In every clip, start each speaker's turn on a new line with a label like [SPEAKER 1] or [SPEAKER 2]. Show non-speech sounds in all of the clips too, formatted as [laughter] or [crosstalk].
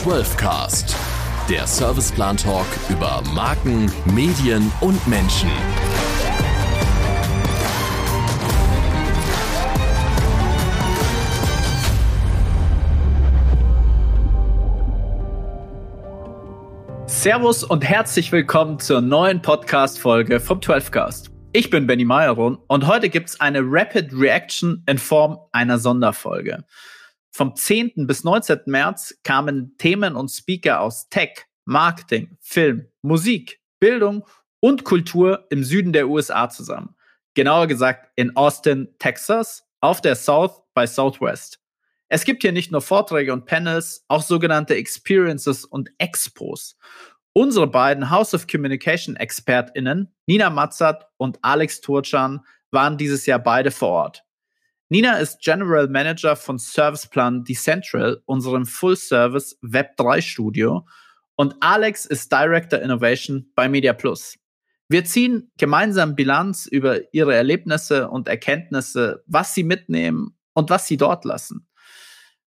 [SPEAKER 1] 12cast, der Serviceplan Talk über Marken, Medien und Menschen.
[SPEAKER 2] Servus und herzlich willkommen zur neuen Podcast-Folge vom 12cast. Ich bin Benny Meyerron und heute gibt's eine Rapid Reaction in Form einer Sonderfolge. Vom 10. bis 19. März kamen Themen und Speaker aus Tech, Marketing, Film, Musik, Bildung und Kultur im Süden der USA zusammen. Genauer gesagt in Austin, Texas, auf der South by Southwest. Es gibt hier nicht nur Vorträge und Panels, auch sogenannte Experiences und Expos. Unsere beiden House of Communication ExpertInnen, Nina Matzat und Alex Turchan, waren dieses Jahr beide vor Ort. Nina ist General Manager von Serviceplan Decentral, unserem Full-Service Web3-Studio. Und Alex ist Director Innovation bei Media Plus. Wir ziehen gemeinsam Bilanz über ihre Erlebnisse und Erkenntnisse, was sie mitnehmen und was sie dort lassen.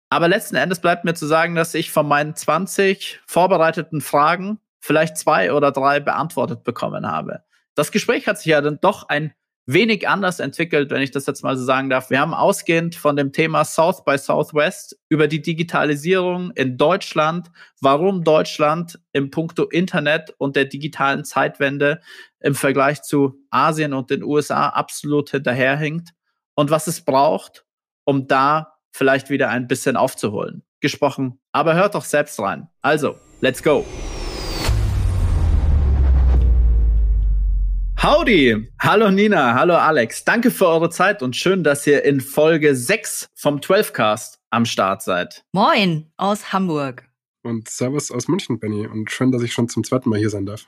[SPEAKER 2] Aber letzten Endes bleibt mir zu sagen, dass ich von meinen 20 vorbereiteten Fragen vielleicht zwei oder drei beantwortet bekommen habe. Das Gespräch hat sich ja dann doch ein wenig anders entwickelt, wenn ich das jetzt mal so sagen darf. Wir haben ausgehend von dem Thema South by Southwest über die Digitalisierung in Deutschland, warum Deutschland im Punkto Internet und der digitalen Zeitwende im Vergleich zu Asien und den USA absolut hinterherhinkt und was es braucht, um da vielleicht wieder ein bisschen aufzuholen. Gesprochen, aber hört doch selbst rein. Also, let's go. Howdy! Hallo Nina, hallo Alex. Danke für eure Zeit und schön, dass ihr in Folge 6 vom 12cast am Start seid.
[SPEAKER 3] Moin aus Hamburg.
[SPEAKER 4] Und Servus aus München, Benny. Und schön, dass ich schon zum zweiten Mal hier sein darf.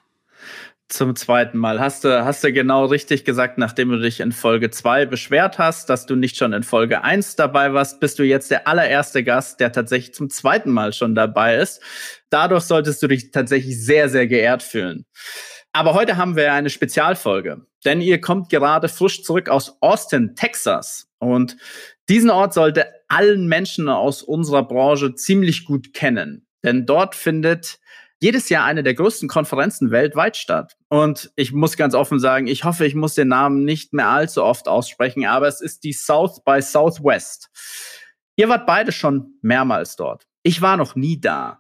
[SPEAKER 2] Zum zweiten Mal. Hast du, hast du genau richtig gesagt, nachdem du dich in Folge 2 beschwert hast, dass du nicht schon in Folge 1 dabei warst, bist du jetzt der allererste Gast, der tatsächlich zum zweiten Mal schon dabei ist. Dadurch solltest du dich tatsächlich sehr, sehr geehrt fühlen. Aber heute haben wir eine Spezialfolge, denn ihr kommt gerade frisch zurück aus Austin, Texas. Und diesen Ort sollte allen Menschen aus unserer Branche ziemlich gut kennen, denn dort findet jedes Jahr eine der größten Konferenzen weltweit statt. Und ich muss ganz offen sagen, ich hoffe, ich muss den Namen nicht mehr allzu oft aussprechen, aber es ist die South by Southwest. Ihr wart beide schon mehrmals dort. Ich war noch nie da.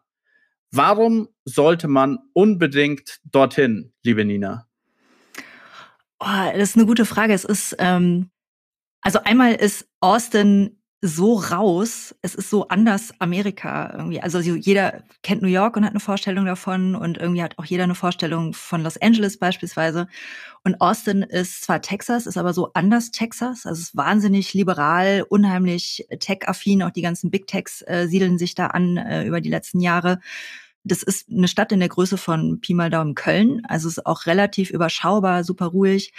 [SPEAKER 2] Warum sollte man unbedingt dorthin, liebe Nina?
[SPEAKER 3] Oh, das ist eine gute Frage. Es ist, ähm, also einmal ist Austin so raus. Es ist so anders Amerika irgendwie. Also jeder kennt New York und hat eine Vorstellung davon und irgendwie hat auch jeder eine Vorstellung von Los Angeles beispielsweise. Und Austin ist zwar Texas, ist aber so anders Texas. Also es ist wahnsinnig liberal, unheimlich tech-affin. Auch die ganzen Big Techs äh, siedeln sich da an äh, über die letzten Jahre. Das ist eine Stadt in der Größe von Pi mal Daumen Köln. Also es ist auch relativ überschaubar, super ruhig.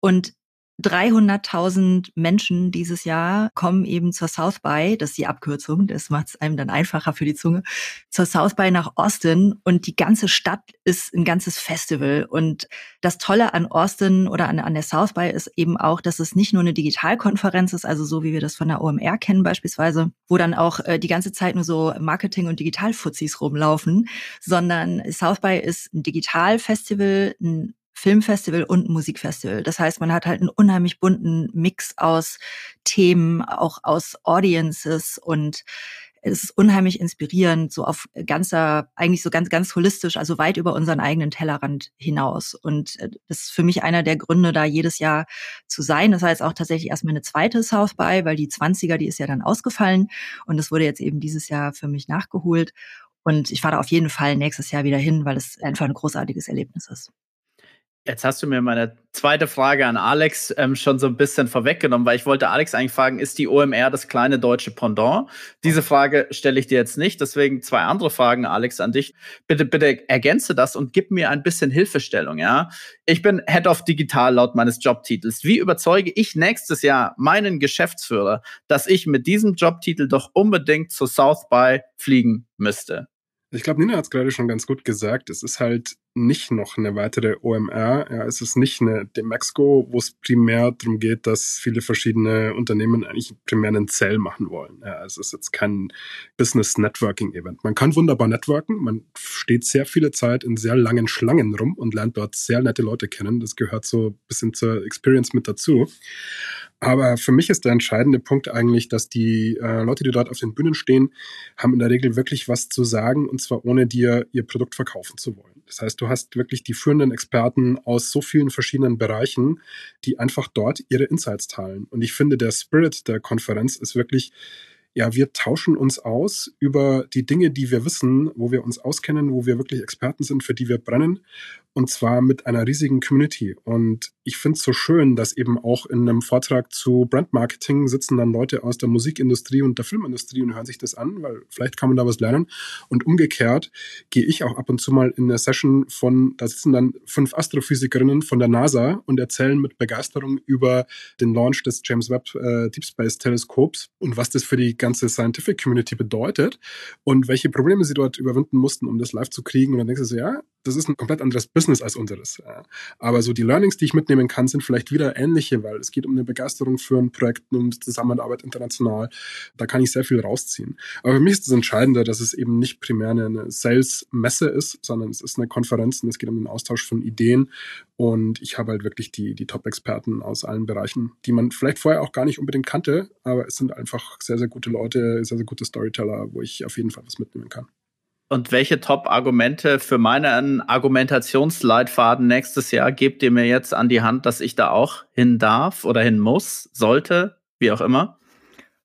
[SPEAKER 3] Und 300.000 Menschen dieses Jahr kommen eben zur South by, das ist die Abkürzung, das macht es einem dann einfacher für die Zunge, zur South by nach Austin. Und die ganze Stadt ist ein ganzes Festival. Und das Tolle an Austin oder an, an der South by ist eben auch, dass es nicht nur eine Digitalkonferenz ist, also so wie wir das von der OMR kennen beispielsweise, wo dann auch äh, die ganze Zeit nur so Marketing- und Digitalfuzis rumlaufen, sondern South by ist ein Digitalfestival, ein Filmfestival und Musikfestival. Das heißt, man hat halt einen unheimlich bunten Mix aus Themen, auch aus Audiences und es ist unheimlich inspirierend, so auf ganzer, eigentlich so ganz, ganz holistisch, also weit über unseren eigenen Tellerrand hinaus. Und äh, das ist für mich einer der Gründe, da jedes Jahr zu sein. Das war jetzt auch tatsächlich erstmal eine zweite South by, weil die 20er, die ist ja dann ausgefallen. Und das wurde jetzt eben dieses Jahr für mich nachgeholt. Und ich fahre da auf jeden Fall nächstes Jahr wieder hin, weil es einfach ein großartiges Erlebnis ist.
[SPEAKER 2] Jetzt hast du mir meine zweite Frage an Alex ähm, schon so ein bisschen vorweggenommen, weil ich wollte Alex eigentlich fragen, ist die OMR das kleine deutsche Pendant? Diese Frage stelle ich dir jetzt nicht, deswegen zwei andere Fragen, Alex, an dich. Bitte, bitte ergänze das und gib mir ein bisschen Hilfestellung, ja? Ich bin Head of Digital laut meines Jobtitels. Wie überzeuge ich nächstes Jahr meinen Geschäftsführer, dass ich mit diesem Jobtitel doch unbedingt zu South by fliegen müsste?
[SPEAKER 4] Ich glaube, Nina hat es gerade schon ganz gut gesagt. Es ist halt nicht noch eine weitere OMR. Ja, es ist nicht eine Demexco, wo es primär darum geht, dass viele verschiedene Unternehmen eigentlich primär einen Zell machen wollen. Ja, es ist jetzt kein Business Networking Event. Man kann wunderbar networken. Man steht sehr viele Zeit in sehr langen Schlangen rum und lernt dort sehr nette Leute kennen. Das gehört so ein bisschen zur Experience mit dazu. Aber für mich ist der entscheidende Punkt eigentlich, dass die äh, Leute, die dort auf den Bühnen stehen, haben in der Regel wirklich was zu sagen und zwar ohne dir ihr Produkt verkaufen zu wollen. Das heißt, du hast wirklich die führenden Experten aus so vielen verschiedenen Bereichen, die einfach dort ihre Insights teilen. Und ich finde, der Spirit der Konferenz ist wirklich ja, wir tauschen uns aus über die Dinge, die wir wissen, wo wir uns auskennen, wo wir wirklich Experten sind, für die wir brennen und zwar mit einer riesigen Community. Und ich finde es so schön, dass eben auch in einem Vortrag zu Brandmarketing sitzen dann Leute aus der Musikindustrie und der Filmindustrie und hören sich das an, weil vielleicht kann man da was lernen. Und umgekehrt gehe ich auch ab und zu mal in eine Session von, da sitzen dann fünf Astrophysikerinnen von der NASA und erzählen mit Begeisterung über den Launch des James Webb äh, Deep Space Teleskops und was das für die ganze Scientific Community bedeutet und welche Probleme sie dort überwinden mussten, um das live zu kriegen. Und dann denkst du so, ja, das ist ein komplett anderes Business als unseres. Aber so die Learnings, die ich mitnehmen kann, sind vielleicht wieder ähnliche, weil es geht um eine Begeisterung für ein Projekt, um Zusammenarbeit international. Da kann ich sehr viel rausziehen. Aber für mich ist das Entscheidende, dass es eben nicht primär eine Sales-Messe ist, sondern es ist eine Konferenz und es geht um den Austausch von Ideen. Und ich habe halt wirklich die, die Top-Experten aus allen Bereichen, die man vielleicht vorher auch gar nicht unbedingt kannte, aber es sind einfach sehr, sehr gute Leute, sehr, sehr gute Storyteller, wo ich auf jeden Fall was mitnehmen kann.
[SPEAKER 2] Und welche Top-Argumente für meinen Argumentationsleitfaden nächstes Jahr gebt ihr mir jetzt an die Hand, dass ich da auch hin darf oder hin muss, sollte, wie auch immer?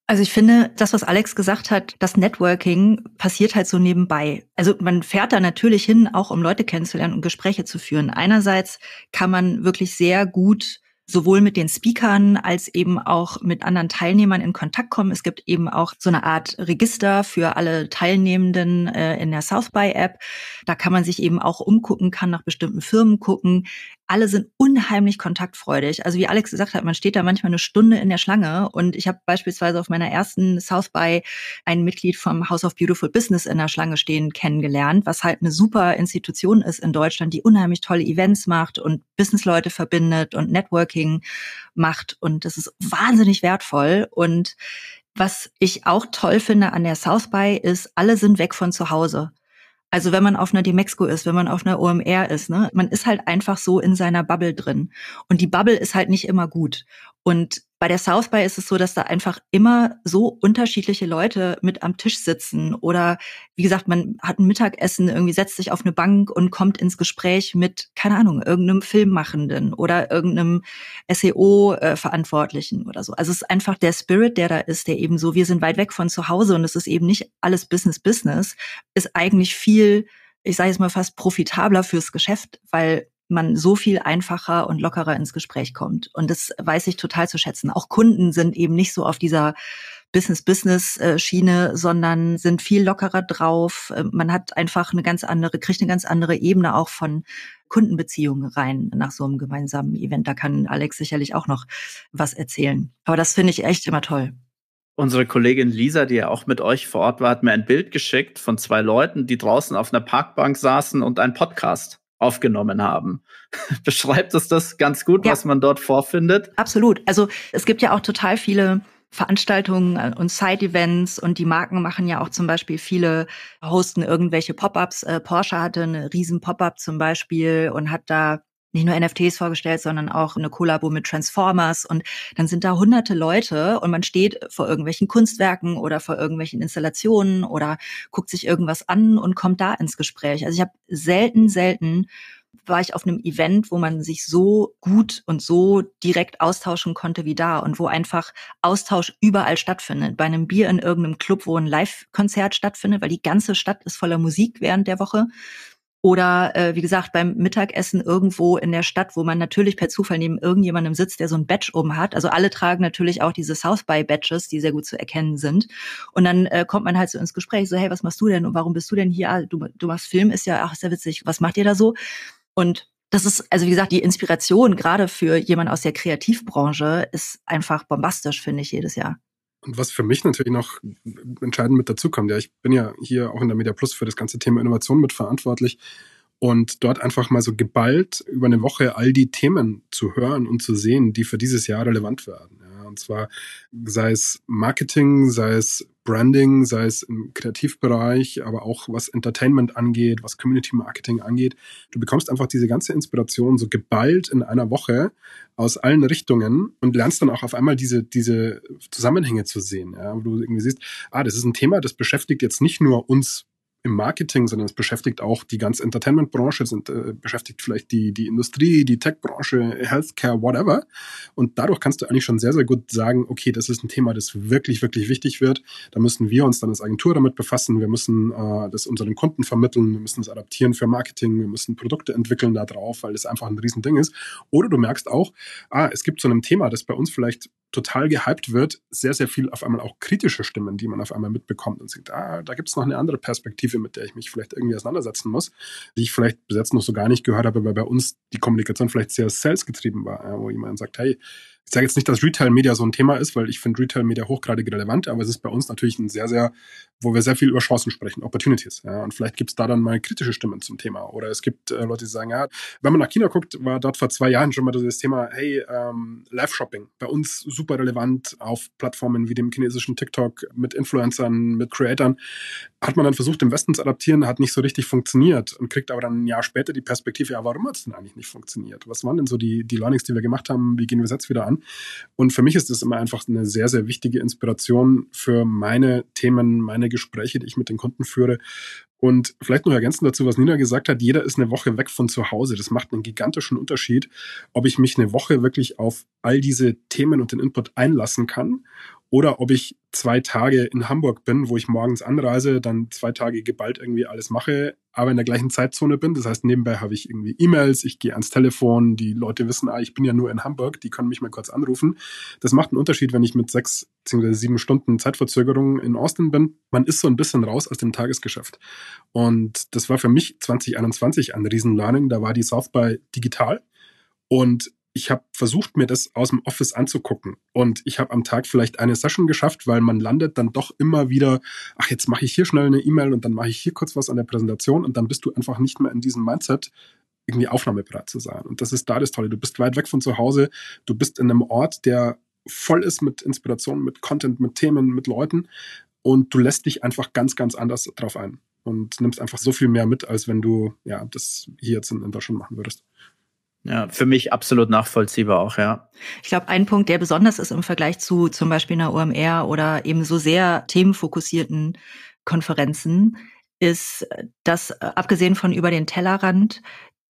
[SPEAKER 3] Also ich finde, das, was Alex gesagt hat, das Networking passiert halt so nebenbei. Also man fährt da natürlich hin, auch um Leute kennenzulernen und Gespräche zu führen. Einerseits kann man wirklich sehr gut sowohl mit den Speakern als eben auch mit anderen Teilnehmern in Kontakt kommen. Es gibt eben auch so eine Art Register für alle Teilnehmenden äh, in der South by App. Da kann man sich eben auch umgucken, kann nach bestimmten Firmen gucken alle sind unheimlich kontaktfreudig. Also wie Alex gesagt hat, man steht da manchmal eine Stunde in der Schlange und ich habe beispielsweise auf meiner ersten South by ein Mitglied vom House of Beautiful Business in der Schlange stehen kennengelernt, was halt eine super Institution ist in Deutschland, die unheimlich tolle Events macht und Businessleute verbindet und Networking macht und das ist wahnsinnig wertvoll und was ich auch toll finde an der South by ist, alle sind weg von zu Hause. Also wenn man auf einer Demexco ist, wenn man auf einer OMR ist, ne, man ist halt einfach so in seiner Bubble drin. Und die Bubble ist halt nicht immer gut. Und bei der South by ist es so, dass da einfach immer so unterschiedliche Leute mit am Tisch sitzen oder wie gesagt, man hat ein Mittagessen, irgendwie setzt sich auf eine Bank und kommt ins Gespräch mit, keine Ahnung, irgendeinem Filmmachenden oder irgendeinem SEO-Verantwortlichen oder so. Also es ist einfach der Spirit, der da ist, der eben so, wir sind weit weg von zu Hause und es ist eben nicht alles Business Business, ist eigentlich viel ich sage jetzt mal fast profitabler fürs Geschäft, weil man so viel einfacher und lockerer ins Gespräch kommt. Und das weiß ich total zu schätzen. Auch Kunden sind eben nicht so auf dieser Business-Business-Schiene, sondern sind viel lockerer drauf. Äh, man hat einfach eine ganz andere, kriegt eine ganz andere Ebene auch von Kundenbeziehungen rein nach so einem gemeinsamen Event. Da kann Alex sicherlich auch noch was erzählen. Aber das finde ich echt immer toll.
[SPEAKER 2] Unsere Kollegin Lisa, die ja auch mit euch vor Ort war, hat mir ein Bild geschickt von zwei Leuten, die draußen auf einer Parkbank saßen und einen Podcast aufgenommen haben. [laughs] Beschreibt es das ganz gut, ja. was man dort vorfindet?
[SPEAKER 3] Absolut. Also es gibt ja auch total viele Veranstaltungen und Side-Events und die Marken machen ja auch zum Beispiel viele, hosten irgendwelche Pop-ups. Äh, Porsche hatte eine riesen Pop-up zum Beispiel und hat da nicht nur NFTs vorgestellt, sondern auch eine Kollabo mit Transformers und dann sind da hunderte Leute und man steht vor irgendwelchen Kunstwerken oder vor irgendwelchen Installationen oder guckt sich irgendwas an und kommt da ins Gespräch. Also ich habe selten, selten war ich auf einem Event, wo man sich so gut und so direkt austauschen konnte wie da und wo einfach Austausch überall stattfindet. Bei einem Bier in irgendeinem Club, wo ein Live-Konzert stattfindet, weil die ganze Stadt ist voller Musik während der Woche. Oder äh, wie gesagt, beim Mittagessen irgendwo in der Stadt, wo man natürlich per Zufall neben irgendjemandem sitzt, der so ein Badge oben hat. Also alle tragen natürlich auch diese South by Badges, die sehr gut zu erkennen sind. Und dann äh, kommt man halt so ins Gespräch, so, hey, was machst du denn und warum bist du denn hier? Ah, du, du machst Film, ist ja, ach, ist ja witzig, was macht ihr da so? Und das ist, also wie gesagt, die Inspiration gerade für jemand aus der Kreativbranche ist einfach bombastisch, finde ich, jedes Jahr.
[SPEAKER 4] Und was für mich natürlich noch entscheidend mit dazukommt, ja, ich bin ja hier auch in der Media Plus für das ganze Thema Innovation mitverantwortlich und dort einfach mal so geballt über eine Woche all die Themen zu hören und zu sehen, die für dieses Jahr relevant werden. Ja, und zwar sei es Marketing, sei es Branding, sei es im Kreativbereich, aber auch was Entertainment angeht, was Community Marketing angeht. Du bekommst einfach diese ganze Inspiration so geballt in einer Woche aus allen Richtungen und lernst dann auch auf einmal diese, diese Zusammenhänge zu sehen, ja, wo du irgendwie siehst, ah, das ist ein Thema, das beschäftigt jetzt nicht nur uns im Marketing, sondern es beschäftigt auch die ganze Entertainment-Branche, es äh, beschäftigt vielleicht die, die Industrie, die Tech-Branche, Healthcare, whatever. Und dadurch kannst du eigentlich schon sehr, sehr gut sagen, okay, das ist ein Thema, das wirklich, wirklich wichtig wird. Da müssen wir uns dann als Agentur damit befassen. Wir müssen äh, das unseren Kunden vermitteln. Wir müssen es adaptieren für Marketing. Wir müssen Produkte entwickeln da drauf, weil das einfach ein Riesending ist. Oder du merkst auch, ah, es gibt so ein Thema, das bei uns vielleicht total gehypt wird, sehr, sehr viel auf einmal auch kritische Stimmen, die man auf einmal mitbekommt und sagt, ah, da gibt es noch eine andere Perspektive, mit der ich mich vielleicht irgendwie auseinandersetzen muss, die ich vielleicht bis jetzt noch so gar nicht gehört habe, weil bei uns die Kommunikation vielleicht sehr sales-getrieben war, wo jemand sagt, hey, ich sage jetzt nicht, dass Retail-Media so ein Thema ist, weil ich finde Retail-Media hochgradig relevant, aber es ist bei uns natürlich ein sehr, sehr, wo wir sehr viel über Chancen sprechen, Opportunities. Ja, und vielleicht gibt es da dann mal kritische Stimmen zum Thema. Oder es gibt äh, Leute, die sagen, ja, wenn man nach China guckt, war dort vor zwei Jahren schon mal das Thema, hey, ähm, Live-Shopping, bei uns super relevant auf Plattformen wie dem chinesischen TikTok mit Influencern, mit Creatern. Hat man dann versucht, im Westen zu adaptieren, hat nicht so richtig funktioniert und kriegt aber dann ein Jahr später die Perspektive, ja, warum hat es denn eigentlich nicht funktioniert? Was waren denn so die, die Learnings, die wir gemacht haben? Wie gehen wir es jetzt wieder an? Und für mich ist das immer einfach eine sehr, sehr wichtige Inspiration für meine Themen, meine Gespräche, die ich mit den Kunden führe. Und vielleicht noch ergänzend dazu, was Nina gesagt hat, jeder ist eine Woche weg von zu Hause. Das macht einen gigantischen Unterschied, ob ich mich eine Woche wirklich auf all diese Themen und den Input einlassen kann oder ob ich zwei Tage in Hamburg bin, wo ich morgens anreise, dann zwei Tage geballt irgendwie alles mache, aber in der gleichen Zeitzone bin. Das heißt, nebenbei habe ich irgendwie E-Mails, ich gehe ans Telefon, die Leute wissen, ah, ich bin ja nur in Hamburg, die können mich mal kurz anrufen. Das macht einen Unterschied, wenn ich mit sechs bzw. sieben Stunden Zeitverzögerung in Austin bin. Man ist so ein bisschen raus aus dem Tagesgeschäft. Und das war für mich 2021 ein Riesen-Learning. Da war die South by digital. Und ich habe versucht, mir das aus dem Office anzugucken. Und ich habe am Tag vielleicht eine Session geschafft, weil man landet dann doch immer wieder, ach, jetzt mache ich hier schnell eine E-Mail und dann mache ich hier kurz was an der Präsentation und dann bist du einfach nicht mehr in diesem Mindset, irgendwie aufnahmebereit zu sein. Und das ist da das Tolle. Du bist weit weg von zu Hause, du bist in einem Ort, der voll ist mit Inspiration, mit Content, mit Themen, mit Leuten und du lässt dich einfach ganz, ganz anders drauf ein und nimmst einfach so viel mehr mit, als wenn du ja das hier jetzt in, in Deutschland machen würdest.
[SPEAKER 2] Ja, für mich absolut nachvollziehbar auch, ja.
[SPEAKER 3] Ich glaube, ein Punkt, der besonders ist im Vergleich zu zum Beispiel einer OMR oder eben so sehr themenfokussierten Konferenzen, ist, dass äh, abgesehen von über den Tellerrand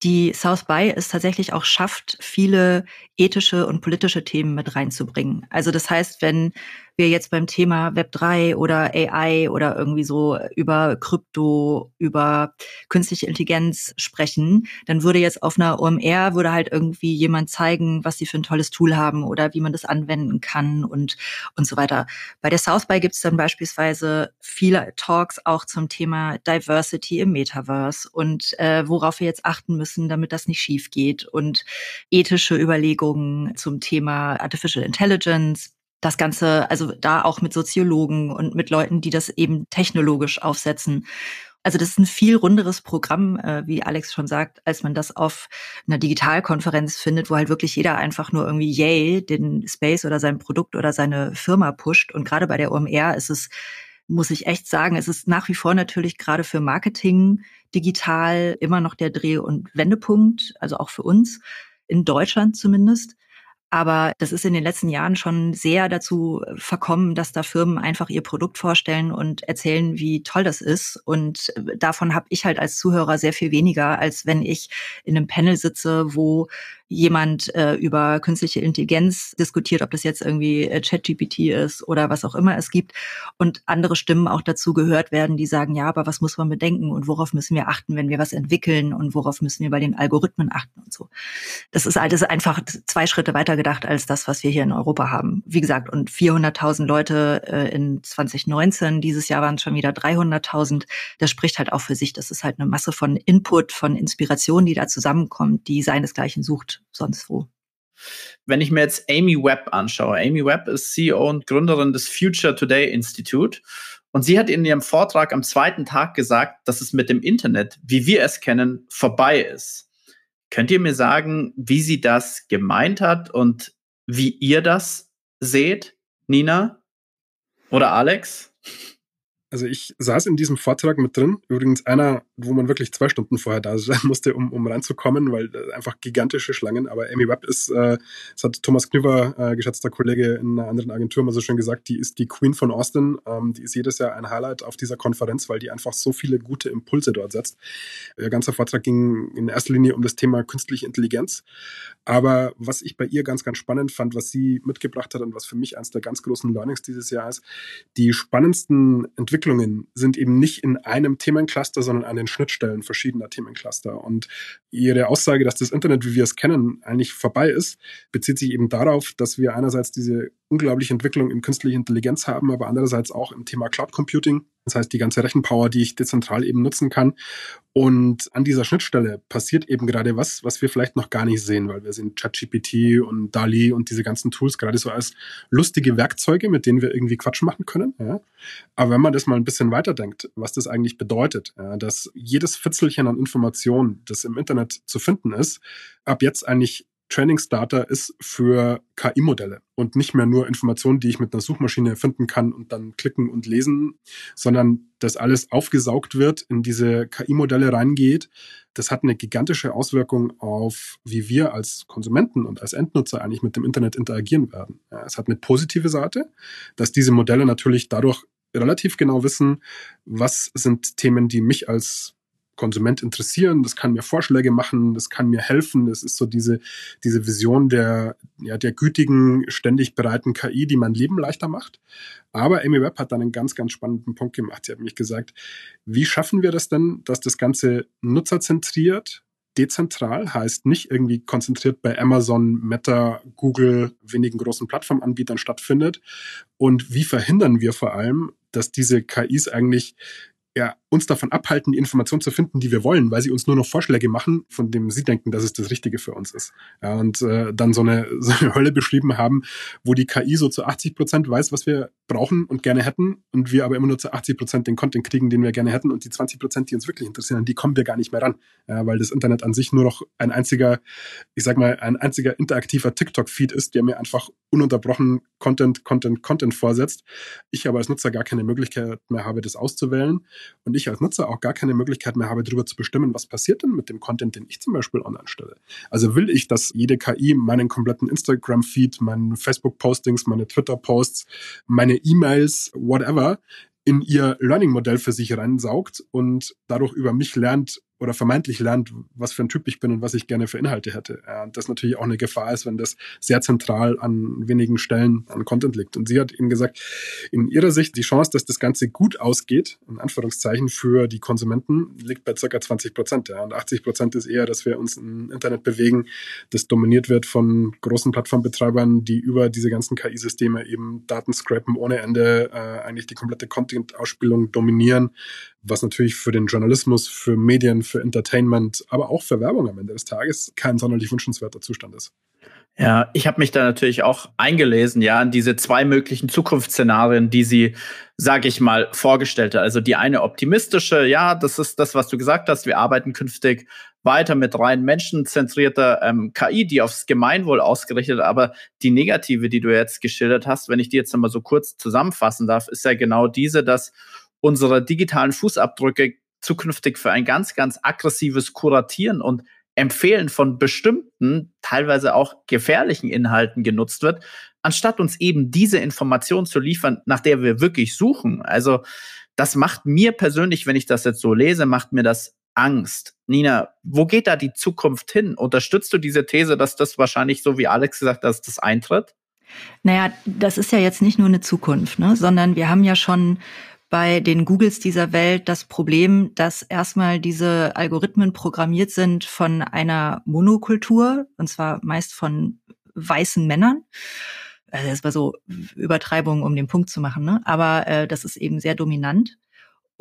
[SPEAKER 3] die South by es tatsächlich auch schafft, viele ethische und politische Themen mit reinzubringen. Also das heißt, wenn wir jetzt beim Thema Web 3 oder AI oder irgendwie so über Krypto, über künstliche Intelligenz sprechen, dann würde jetzt auf einer OMR würde halt irgendwie jemand zeigen, was sie für ein tolles Tool haben oder wie man das anwenden kann und, und so weiter. Bei der South by gibt es dann beispielsweise viele Talks auch zum Thema Diversity im Metaverse und äh, worauf wir jetzt achten müssen, damit das nicht schief geht und ethische Überlegungen zum Thema Artificial Intelligence das Ganze, also da auch mit Soziologen und mit Leuten, die das eben technologisch aufsetzen. Also das ist ein viel runderes Programm, äh, wie Alex schon sagt, als man das auf einer Digitalkonferenz findet, wo halt wirklich jeder einfach nur irgendwie yay den Space oder sein Produkt oder seine Firma pusht. Und gerade bei der OMR ist es, muss ich echt sagen, es ist nach wie vor natürlich gerade für Marketing digital immer noch der Dreh- und Wendepunkt, also auch für uns in Deutschland zumindest. Aber das ist in den letzten Jahren schon sehr dazu äh, verkommen, dass da Firmen einfach ihr Produkt vorstellen und erzählen, wie toll das ist. Und äh, davon habe ich halt als Zuhörer sehr viel weniger, als wenn ich in einem Panel sitze, wo jemand äh, über künstliche Intelligenz diskutiert, ob das jetzt irgendwie äh, ChatGPT ist oder was auch immer es gibt und andere Stimmen auch dazu gehört werden, die sagen, ja, aber was muss man bedenken und worauf müssen wir achten, wenn wir was entwickeln und worauf müssen wir bei den Algorithmen achten und so. Das ist, ist einfach zwei Schritte weiter gedacht als das, was wir hier in Europa haben. Wie gesagt, und 400.000 Leute äh, in 2019, dieses Jahr waren es schon wieder 300.000. Das spricht halt auch für sich. Das ist halt eine Masse von Input, von Inspiration, die da zusammenkommt, die seinesgleichen sucht sonst wo.
[SPEAKER 2] Wenn ich mir jetzt Amy Webb anschaue, Amy Webb ist CEO und Gründerin des Future Today Institute. Und sie hat in ihrem Vortrag am zweiten Tag gesagt, dass es mit dem Internet, wie wir es kennen, vorbei ist. Könnt ihr mir sagen, wie sie das gemeint hat und wie ihr das seht, Nina oder Alex?
[SPEAKER 4] Also ich saß in diesem Vortrag mit drin. Übrigens einer, wo man wirklich zwei Stunden vorher da sein [laughs] musste, um, um reinzukommen, weil äh, einfach gigantische Schlangen. Aber Amy Webb ist, äh, das hat Thomas Knüver, äh, geschätzter Kollege in einer anderen Agentur, mal so schön gesagt, die ist die Queen von Austin. Ähm, die ist jedes Jahr ein Highlight auf dieser Konferenz, weil die einfach so viele gute Impulse dort setzt. Ihr ganzer Vortrag ging in erster Linie um das Thema künstliche Intelligenz. Aber was ich bei ihr ganz, ganz spannend fand, was sie mitgebracht hat und was für mich eines der ganz großen Learnings dieses Jahr ist, die spannendsten Entwicklungen sind eben nicht in einem Themencluster, sondern an den Schnittstellen verschiedener Themencluster. Und ihre Aussage, dass das Internet, wie wir es kennen, eigentlich vorbei ist, bezieht sich eben darauf, dass wir einerseits diese unglaubliche Entwicklung in künstlicher Intelligenz haben, aber andererseits auch im Thema Cloud Computing. Das heißt, die ganze Rechenpower, die ich dezentral eben nutzen kann. Und an dieser Schnittstelle passiert eben gerade was, was wir vielleicht noch gar nicht sehen, weil wir sehen ChatGPT und DALI und diese ganzen Tools gerade so als lustige Werkzeuge, mit denen wir irgendwie Quatsch machen können. Ja. Aber wenn man das mal ein bisschen weiterdenkt, was das eigentlich bedeutet, ja, dass jedes Fitzelchen an Informationen, das im Internet zu finden ist, ab jetzt eigentlich Trainingsdata ist für KI-Modelle und nicht mehr nur Informationen, die ich mit einer Suchmaschine finden kann und dann klicken und lesen, sondern dass alles aufgesaugt wird, in diese KI-Modelle reingeht. Das hat eine gigantische Auswirkung auf, wie wir als Konsumenten und als Endnutzer eigentlich mit dem Internet interagieren werden. Es hat eine positive Seite, dass diese Modelle natürlich dadurch relativ genau wissen, was sind Themen, die mich als Konsument interessieren, das kann mir Vorschläge machen, das kann mir helfen. Das ist so diese, diese Vision der, ja, der gütigen, ständig bereiten KI, die mein Leben leichter macht. Aber Amy Webb hat dann einen ganz, ganz spannenden Punkt gemacht. Sie hat mich gesagt, wie schaffen wir das denn, dass das Ganze nutzerzentriert, dezentral, heißt nicht irgendwie konzentriert bei Amazon, Meta, Google, wenigen großen Plattformanbietern stattfindet? Und wie verhindern wir vor allem, dass diese KIs eigentlich ja, uns davon abhalten, die Informationen zu finden, die wir wollen, weil sie uns nur noch Vorschläge machen, von dem sie denken, dass es das Richtige für uns ist. Ja, und äh, dann so eine, [laughs] so eine Hölle beschrieben haben, wo die KI so zu 80 Prozent weiß, was wir brauchen und gerne hätten und wir aber immer nur zu 80 Prozent den Content kriegen, den wir gerne hätten und die 20 Prozent, die uns wirklich interessieren, die kommen wir gar nicht mehr ran, ja, weil das Internet an sich nur noch ein einziger, ich sag mal, ein einziger interaktiver TikTok-Feed ist, der mir einfach ununterbrochen Content, Content, Content vorsetzt. Ich aber als Nutzer gar keine Möglichkeit mehr habe, das auszuwählen und ich als Nutzer auch gar keine Möglichkeit mehr habe, darüber zu bestimmen, was passiert denn mit dem Content, den ich zum Beispiel online stelle. Also will ich, dass jede KI meinen kompletten Instagram-Feed, meinen Facebook-Postings, meine Twitter-Posts, meine E-Mails, whatever, in ihr Learning-Modell für sich reinsaugt und dadurch über mich lernt, oder vermeintlich lernt, was für ein Typ ich bin und was ich gerne für Inhalte hätte. Das natürlich auch eine Gefahr ist, wenn das sehr zentral an wenigen Stellen an Content liegt. Und sie hat eben gesagt, in ihrer Sicht die Chance, dass das Ganze gut ausgeht, in Anführungszeichen für die Konsumenten, liegt bei circa 20 Prozent. Ja. Und 80 Prozent ist eher, dass wir uns im Internet bewegen, das dominiert wird von großen Plattformbetreibern, die über diese ganzen KI-Systeme eben Daten scrapen ohne Ende, äh, eigentlich die komplette Content-Ausspielung dominieren, was natürlich für den Journalismus, für Medien, für Entertainment, aber auch für Werbung am Ende des Tages kein sonderlich wünschenswerter Zustand ist.
[SPEAKER 2] Ja, ich habe mich da natürlich auch eingelesen, ja, in diese zwei möglichen Zukunftsszenarien, die sie, sage ich mal, vorgestellt hat. Also die eine optimistische, ja, das ist das, was du gesagt hast. Wir arbeiten künftig weiter mit rein menschenzentrierter ähm, KI, die aufs Gemeinwohl ausgerichtet. Aber die negative, die du jetzt geschildert hast, wenn ich die jetzt nochmal so kurz zusammenfassen darf, ist ja genau diese, dass unsere digitalen Fußabdrücke zukünftig für ein ganz, ganz aggressives Kuratieren und Empfehlen von bestimmten, teilweise auch gefährlichen Inhalten genutzt wird, anstatt uns eben diese Information zu liefern, nach der wir wirklich suchen. Also das macht mir persönlich, wenn ich das jetzt so lese, macht mir das Angst. Nina, wo geht da die Zukunft hin? Unterstützt du diese These, dass das wahrscheinlich, so wie Alex gesagt hat, dass das eintritt?
[SPEAKER 3] Naja, das ist ja jetzt nicht nur eine Zukunft, ne? sondern wir haben ja schon bei den Googles dieser Welt das Problem, dass erstmal diese Algorithmen programmiert sind von einer Monokultur, und zwar meist von weißen Männern. Also das war so Übertreibung, um den Punkt zu machen, ne? aber äh, das ist eben sehr dominant.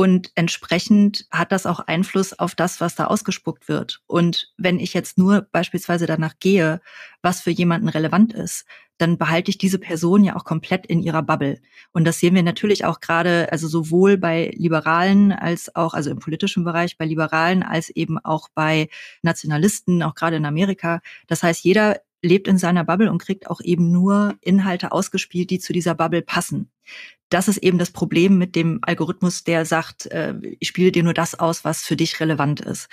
[SPEAKER 3] Und entsprechend hat das auch Einfluss auf das, was da ausgespuckt wird. Und wenn ich jetzt nur beispielsweise danach gehe, was für jemanden relevant ist, dann behalte ich diese Person ja auch komplett in ihrer Bubble. Und das sehen wir natürlich auch gerade, also sowohl bei Liberalen als auch, also im politischen Bereich, bei Liberalen als eben auch bei Nationalisten, auch gerade in Amerika. Das heißt, jeder lebt in seiner Bubble und kriegt auch eben nur Inhalte ausgespielt, die zu dieser Bubble passen. Das ist eben das Problem mit dem Algorithmus, der sagt, äh, ich spiele dir nur das aus, was für dich relevant ist.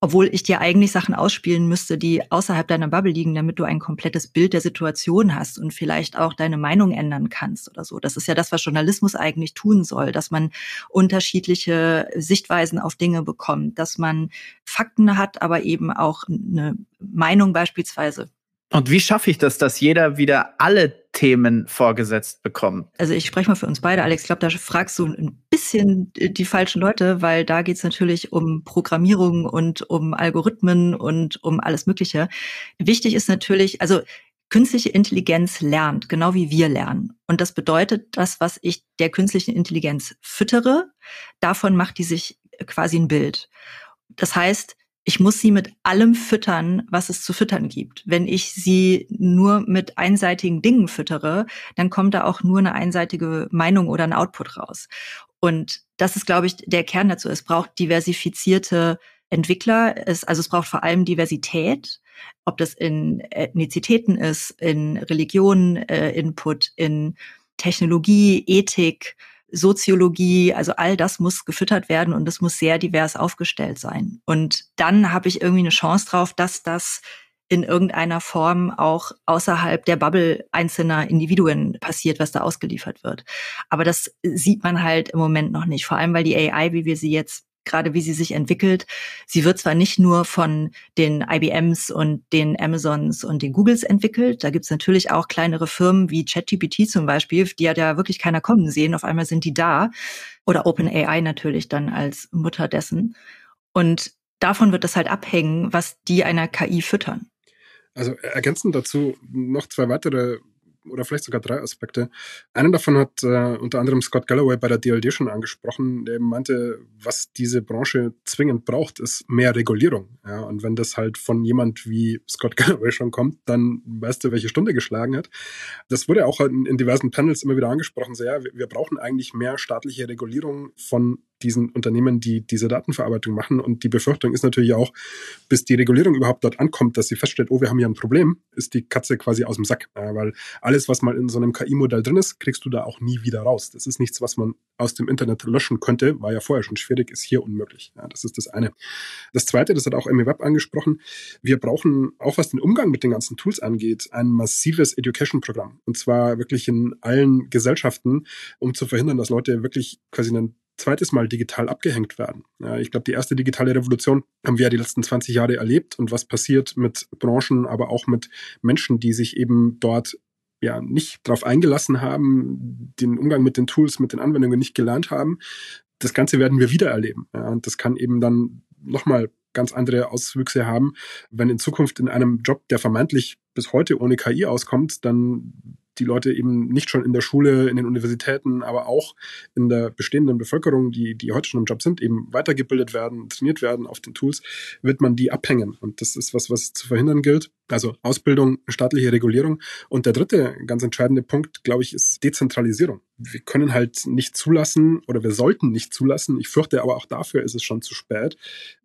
[SPEAKER 3] Obwohl ich dir eigentlich Sachen ausspielen müsste, die außerhalb deiner Bubble liegen, damit du ein komplettes Bild der Situation hast und vielleicht auch deine Meinung ändern kannst oder so. Das ist ja das, was Journalismus eigentlich tun soll, dass man unterschiedliche Sichtweisen auf Dinge bekommt, dass man Fakten hat, aber eben auch eine Meinung beispielsweise.
[SPEAKER 2] Und wie schaffe ich das, dass jeder wieder alle Themen vorgesetzt bekommt?
[SPEAKER 3] Also ich spreche mal für uns beide, Alex. Ich glaube, da fragst du ein bisschen die falschen Leute, weil da geht es natürlich um Programmierung und um Algorithmen und um alles Mögliche. Wichtig ist natürlich, also künstliche Intelligenz lernt, genau wie wir lernen. Und das bedeutet, das, was ich der künstlichen Intelligenz füttere, davon macht die sich quasi ein Bild. Das heißt, ich muss sie mit allem füttern, was es zu füttern gibt. Wenn ich sie nur mit einseitigen Dingen füttere, dann kommt da auch nur eine einseitige Meinung oder ein Output raus. Und das ist, glaube ich, der Kern dazu. Es braucht diversifizierte Entwickler. Es, also es braucht vor allem Diversität, ob das in Ethnizitäten ist, in Religion, äh, Input, in Technologie, Ethik, Soziologie, also all das muss gefüttert werden und es muss sehr divers aufgestellt sein. Und dann habe ich irgendwie eine Chance drauf, dass das in irgendeiner Form auch außerhalb der Bubble einzelner Individuen passiert, was da ausgeliefert wird. Aber das sieht man halt im Moment noch nicht, vor allem weil die AI, wie wir sie jetzt gerade wie sie sich entwickelt. Sie wird zwar nicht nur von den IBMs und den Amazons und den Googles entwickelt, da gibt's natürlich auch kleinere Firmen wie ChatGPT zum Beispiel, die hat ja wirklich keiner kommen sehen, auf einmal sind die da. Oder OpenAI natürlich dann als Mutter dessen. Und davon wird es halt abhängen, was die einer KI füttern.
[SPEAKER 4] Also ergänzend dazu noch zwei weitere oder vielleicht sogar drei Aspekte. Einen davon hat äh, unter anderem Scott Galloway bei der DLD schon angesprochen, der meinte, was diese Branche zwingend braucht, ist mehr Regulierung. Ja, und wenn das halt von jemand wie Scott [laughs] Galloway schon kommt, dann weißt du, welche Stunde geschlagen hat. Das wurde auch in, in diversen Panels immer wieder angesprochen. So, ja, wir, wir brauchen eigentlich mehr staatliche Regulierung von diesen Unternehmen, die diese Datenverarbeitung machen. Und die Befürchtung ist natürlich auch, bis die Regulierung überhaupt dort ankommt, dass sie feststellt, oh, wir haben hier ein Problem, ist die Katze quasi aus dem Sack. Weil alles, was mal in so einem KI-Modell drin ist, kriegst du da auch nie wieder raus. Das ist nichts, was man aus dem Internet löschen könnte, war ja vorher schon schwierig, ist hier unmöglich. Ja, das ist das eine. Das zweite, das hat auch Emmy Webb angesprochen, wir brauchen auch was den Umgang mit den ganzen Tools angeht, ein massives Education-Programm. Und zwar wirklich in allen Gesellschaften, um zu verhindern, dass Leute wirklich quasi einen zweites Mal digital abgehängt werden. Ja, ich glaube, die erste digitale Revolution haben wir ja die letzten 20 Jahre erlebt und was passiert mit Branchen, aber auch mit Menschen, die sich eben dort ja nicht darauf eingelassen haben, den Umgang mit den Tools, mit den Anwendungen nicht gelernt haben. Das Ganze werden wir wieder erleben. Ja, und das kann eben dann nochmal ganz andere Auswüchse haben. Wenn in Zukunft in einem Job, der vermeintlich bis heute ohne KI auskommt, dann die Leute eben nicht schon in der Schule, in den Universitäten, aber auch in der bestehenden Bevölkerung, die, die heute schon im Job sind, eben weitergebildet werden, trainiert werden auf den Tools, wird man die abhängen. Und das ist was, was zu verhindern gilt. Also Ausbildung, staatliche Regulierung. Und der dritte ganz entscheidende Punkt, glaube ich, ist Dezentralisierung. Wir können halt nicht zulassen oder wir sollten nicht zulassen, ich fürchte aber auch dafür ist es schon zu spät,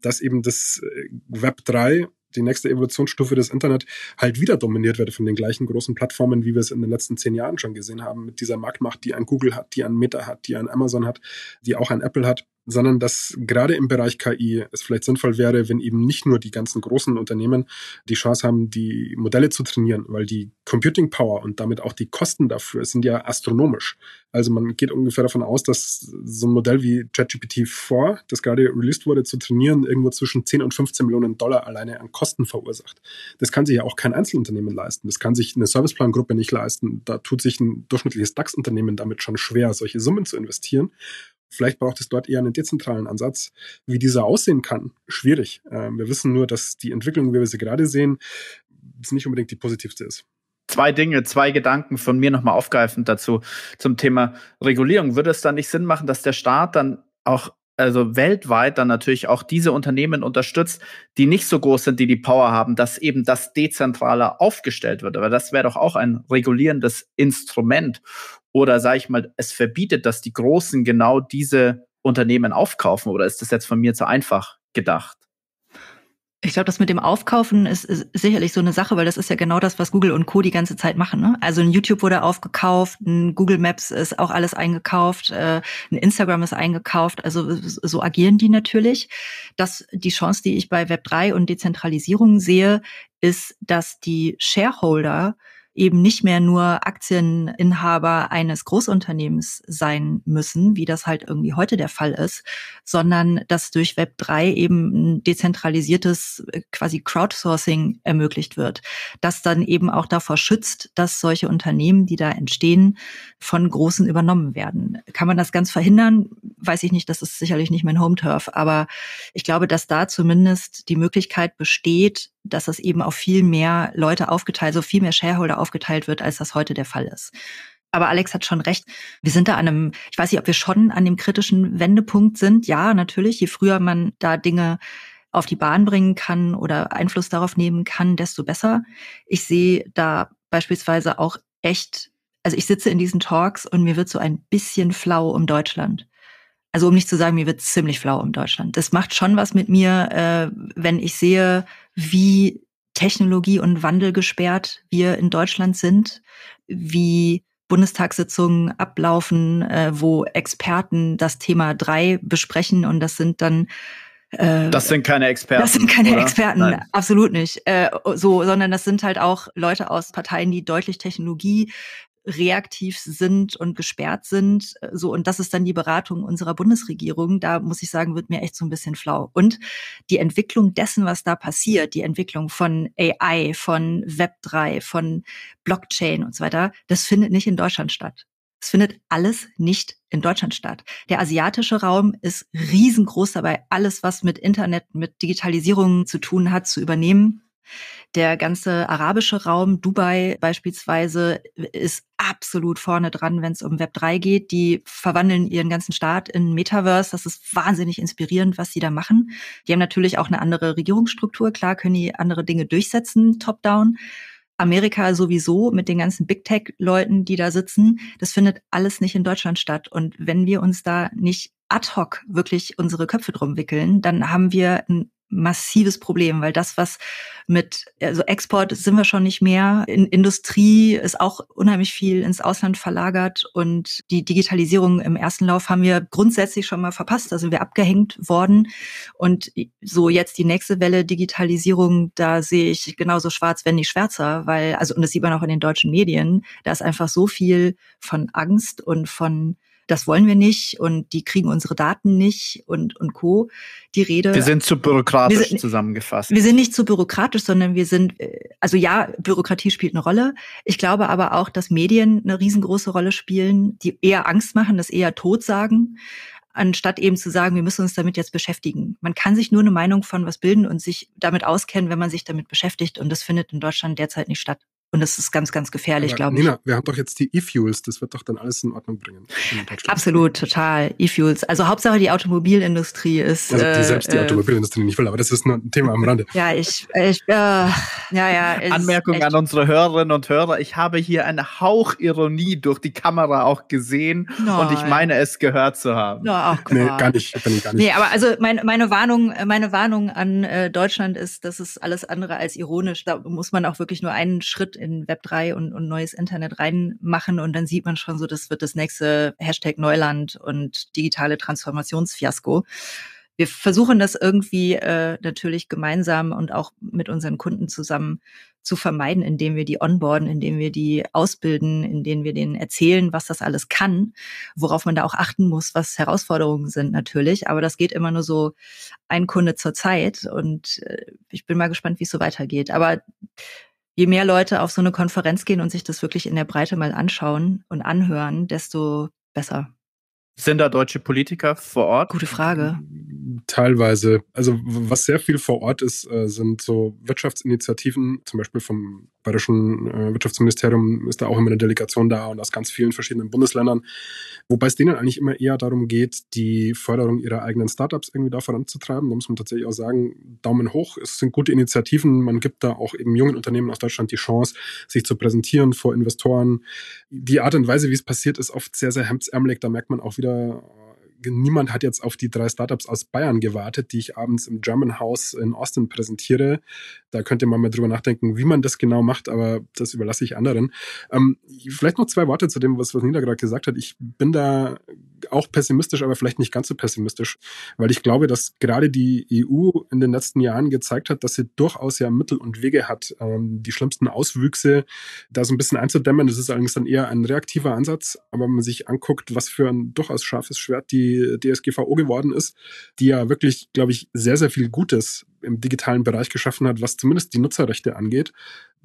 [SPEAKER 4] dass eben das äh, Web 3 die nächste Evolutionsstufe des Internet halt wieder dominiert wird von den gleichen großen Plattformen, wie wir es in den letzten zehn Jahren schon gesehen haben, mit dieser Marktmacht, die ein Google hat, die ein Meta hat, die ein Amazon hat, die auch ein Apple hat sondern dass gerade im Bereich KI es vielleicht sinnvoll wäre, wenn eben nicht nur die ganzen großen Unternehmen die Chance haben, die Modelle zu trainieren, weil die Computing Power und damit auch die Kosten dafür sind ja astronomisch. Also man geht ungefähr davon aus, dass so ein Modell wie ChatGPT 4, das gerade released wurde, zu trainieren, irgendwo zwischen 10 und 15 Millionen Dollar alleine an Kosten verursacht. Das kann sich ja auch kein Einzelunternehmen leisten. Das kann sich eine Serviceplangruppe nicht leisten. Da tut sich ein durchschnittliches DAX-Unternehmen damit schon schwer, solche Summen zu investieren. Vielleicht braucht es dort eher einen dezentralen Ansatz. Wie dieser aussehen kann, schwierig. Ähm, wir wissen nur, dass die Entwicklung, wie wir sie gerade sehen, nicht unbedingt die positivste ist.
[SPEAKER 2] Zwei Dinge, zwei Gedanken von mir nochmal aufgreifend dazu zum Thema Regulierung. Würde es dann nicht Sinn machen, dass der Staat dann auch also weltweit dann natürlich auch diese Unternehmen unterstützt, die nicht so groß sind, die die Power haben, dass eben das dezentraler aufgestellt wird. Aber das wäre doch auch ein regulierendes Instrument. Oder sage ich mal, es verbietet, dass die Großen genau diese Unternehmen aufkaufen. Oder ist das jetzt von mir zu einfach gedacht?
[SPEAKER 3] Ich glaube, das mit dem Aufkaufen ist, ist, sicherlich so eine Sache, weil das ist ja genau das, was Google und Co. die ganze Zeit machen. Ne? Also ein YouTube wurde aufgekauft, ein Google Maps ist auch alles eingekauft, äh, ein Instagram ist eingekauft. Also so agieren die natürlich. Das, die Chance, die ich bei Web3 und Dezentralisierung sehe, ist, dass die Shareholder eben nicht mehr nur Aktieninhaber eines Großunternehmens sein müssen, wie das halt irgendwie heute der Fall ist, sondern dass durch Web 3 eben ein dezentralisiertes äh, quasi Crowdsourcing ermöglicht wird, das dann eben auch davor schützt, dass solche Unternehmen, die da entstehen, von Großen übernommen werden. Kann man das ganz verhindern? Weiß ich nicht, das ist sicherlich nicht mein Home-Turf, aber ich glaube, dass da zumindest die Möglichkeit besteht, dass das eben auf viel mehr Leute aufgeteilt, so viel mehr Shareholder aufgeteilt wird, als das heute der Fall ist. Aber Alex hat schon recht. Wir sind da an einem, ich weiß nicht, ob wir schon an dem kritischen Wendepunkt sind. Ja, natürlich. Je früher man da Dinge auf die Bahn bringen kann oder Einfluss darauf nehmen kann, desto besser. Ich sehe da beispielsweise auch echt, also ich sitze in diesen Talks und mir wird so ein bisschen flau um Deutschland. Also um nicht zu sagen, mir wird ziemlich flau um Deutschland. Das macht schon was mit mir, äh, wenn ich sehe, wie Technologie und Wandel gesperrt wir in Deutschland sind, wie Bundestagssitzungen ablaufen, äh, wo Experten das Thema drei besprechen und das sind dann
[SPEAKER 2] äh, das sind keine Experten.
[SPEAKER 3] Das sind keine oder? Experten, Nein. absolut nicht. Äh, so, sondern das sind halt auch Leute aus Parteien, die deutlich Technologie reaktiv sind und gesperrt sind. Äh, so, und das ist dann die Beratung unserer Bundesregierung. Da muss ich sagen, wird mir echt so ein bisschen flau. Und die Entwicklung dessen, was da passiert, die Entwicklung von AI, von Web3, von Blockchain und so weiter, das findet nicht in Deutschland statt. Es findet alles nicht in Deutschland statt. Der asiatische Raum ist riesengroß dabei, alles, was mit Internet, mit Digitalisierung zu tun hat, zu übernehmen. Der ganze arabische Raum, Dubai beispielsweise, ist absolut vorne dran, wenn es um Web 3 geht. Die verwandeln ihren ganzen Staat in Metaverse. Das ist wahnsinnig inspirierend, was sie da machen. Die haben natürlich auch eine andere Regierungsstruktur. Klar können die andere Dinge durchsetzen, top-down. Amerika sowieso mit den ganzen Big Tech-Leuten, die da sitzen, das findet alles nicht in Deutschland statt. Und wenn wir uns da nicht ad hoc wirklich unsere Köpfe drum wickeln, dann haben wir ein massives Problem, weil das, was mit, also Export sind wir schon nicht mehr. In Industrie ist auch unheimlich viel ins Ausland verlagert und die Digitalisierung im ersten Lauf haben wir grundsätzlich schon mal verpasst. Da sind wir abgehängt worden. Und so jetzt die nächste Welle Digitalisierung, da sehe ich genauso schwarz, wenn nicht schwärzer, weil, also, und das sieht man auch in den deutschen Medien, da ist einfach so viel von Angst und von das wollen wir nicht und die kriegen unsere Daten nicht und, und Co. Die Rede.
[SPEAKER 2] Wir sind zu bürokratisch sind, zusammengefasst.
[SPEAKER 3] Wir sind nicht zu bürokratisch, sondern wir sind, äh, also ja, Bürokratie spielt eine Rolle. Ich glaube aber auch, dass Medien eine riesengroße Rolle spielen, die eher Angst machen, das eher tot sagen anstatt eben zu sagen, wir müssen uns damit jetzt beschäftigen. Man kann sich nur eine Meinung von was bilden und sich damit auskennen, wenn man sich damit beschäftigt. Und das findet in Deutschland derzeit nicht statt. Und das ist ganz, ganz gefährlich, glaube ich.
[SPEAKER 4] Nina, wir haben doch jetzt die E-Fuels, das wird doch dann alles in Ordnung bringen. In
[SPEAKER 3] Absolut, total. E-Fuels. Also Hauptsache die Automobilindustrie ist.
[SPEAKER 4] Also die, selbst die äh, Automobilindustrie nicht will, aber das ist nur ein Thema am Rande.
[SPEAKER 3] Ja, ich, ich äh, ja, ja.
[SPEAKER 2] Anmerkung echt. an unsere Hörerinnen und Hörer. Ich habe hier eine Hauchironie durch die Kamera auch gesehen no, und ich meine es gehört zu haben.
[SPEAKER 3] No, ach,
[SPEAKER 4] nee, gar nicht, gar nicht.
[SPEAKER 3] Nee, aber also mein, meine Warnung, meine Warnung an äh, Deutschland ist, das ist alles andere als ironisch. Da muss man auch wirklich nur einen Schritt in Web 3 und, und neues Internet reinmachen und dann sieht man schon so, das wird das nächste Hashtag Neuland und digitale Transformationsfiasko. Wir versuchen das irgendwie äh, natürlich gemeinsam und auch mit unseren Kunden zusammen zu vermeiden, indem wir die onboarden, indem wir die ausbilden, indem wir denen erzählen, was das alles kann, worauf man da auch achten muss, was Herausforderungen sind natürlich. Aber das geht immer nur so ein Kunde zur Zeit und äh, ich bin mal gespannt, wie es so weitergeht. Aber je mehr Leute auf so eine Konferenz gehen und sich das wirklich in der Breite mal anschauen und anhören, desto besser.
[SPEAKER 2] Sind da deutsche Politiker vor Ort?
[SPEAKER 3] Gute Frage.
[SPEAKER 4] Teilweise. Also was sehr viel vor Ort ist, äh, sind so Wirtschaftsinitiativen, zum Beispiel vom Bayerischen äh, Wirtschaftsministerium ist da auch immer eine Delegation da und aus ganz vielen verschiedenen Bundesländern, wobei es denen eigentlich immer eher darum geht, die Förderung ihrer eigenen Startups irgendwie da voranzutreiben. Da muss man tatsächlich auch sagen, Daumen hoch, es sind gute Initiativen, man gibt da auch eben jungen Unternehmen aus Deutschland die Chance, sich zu präsentieren vor Investoren. Die Art und Weise, wie es passiert, ist oft sehr, sehr hemdsärmelig, da merkt man auch wieder, niemand hat jetzt auf die drei Startups aus Bayern gewartet, die ich abends im German House in Austin präsentiere. Da könnte man mal drüber nachdenken, wie man das genau macht, aber das überlasse ich anderen. Ähm, vielleicht noch zwei Worte zu dem, was, was Nina gerade gesagt hat. Ich bin da auch pessimistisch, aber vielleicht nicht ganz so pessimistisch, weil ich glaube, dass gerade die EU in den letzten Jahren gezeigt hat, dass sie durchaus ja Mittel und Wege hat, ähm, die schlimmsten Auswüchse da so ein bisschen einzudämmen. Das ist allerdings dann eher ein reaktiver Ansatz, aber wenn man sich anguckt, was für ein durchaus scharfes Schwert die DSGVO geworden ist, die ja wirklich, glaube ich, sehr, sehr viel Gutes im digitalen Bereich geschaffen hat, was zumindest die Nutzerrechte angeht,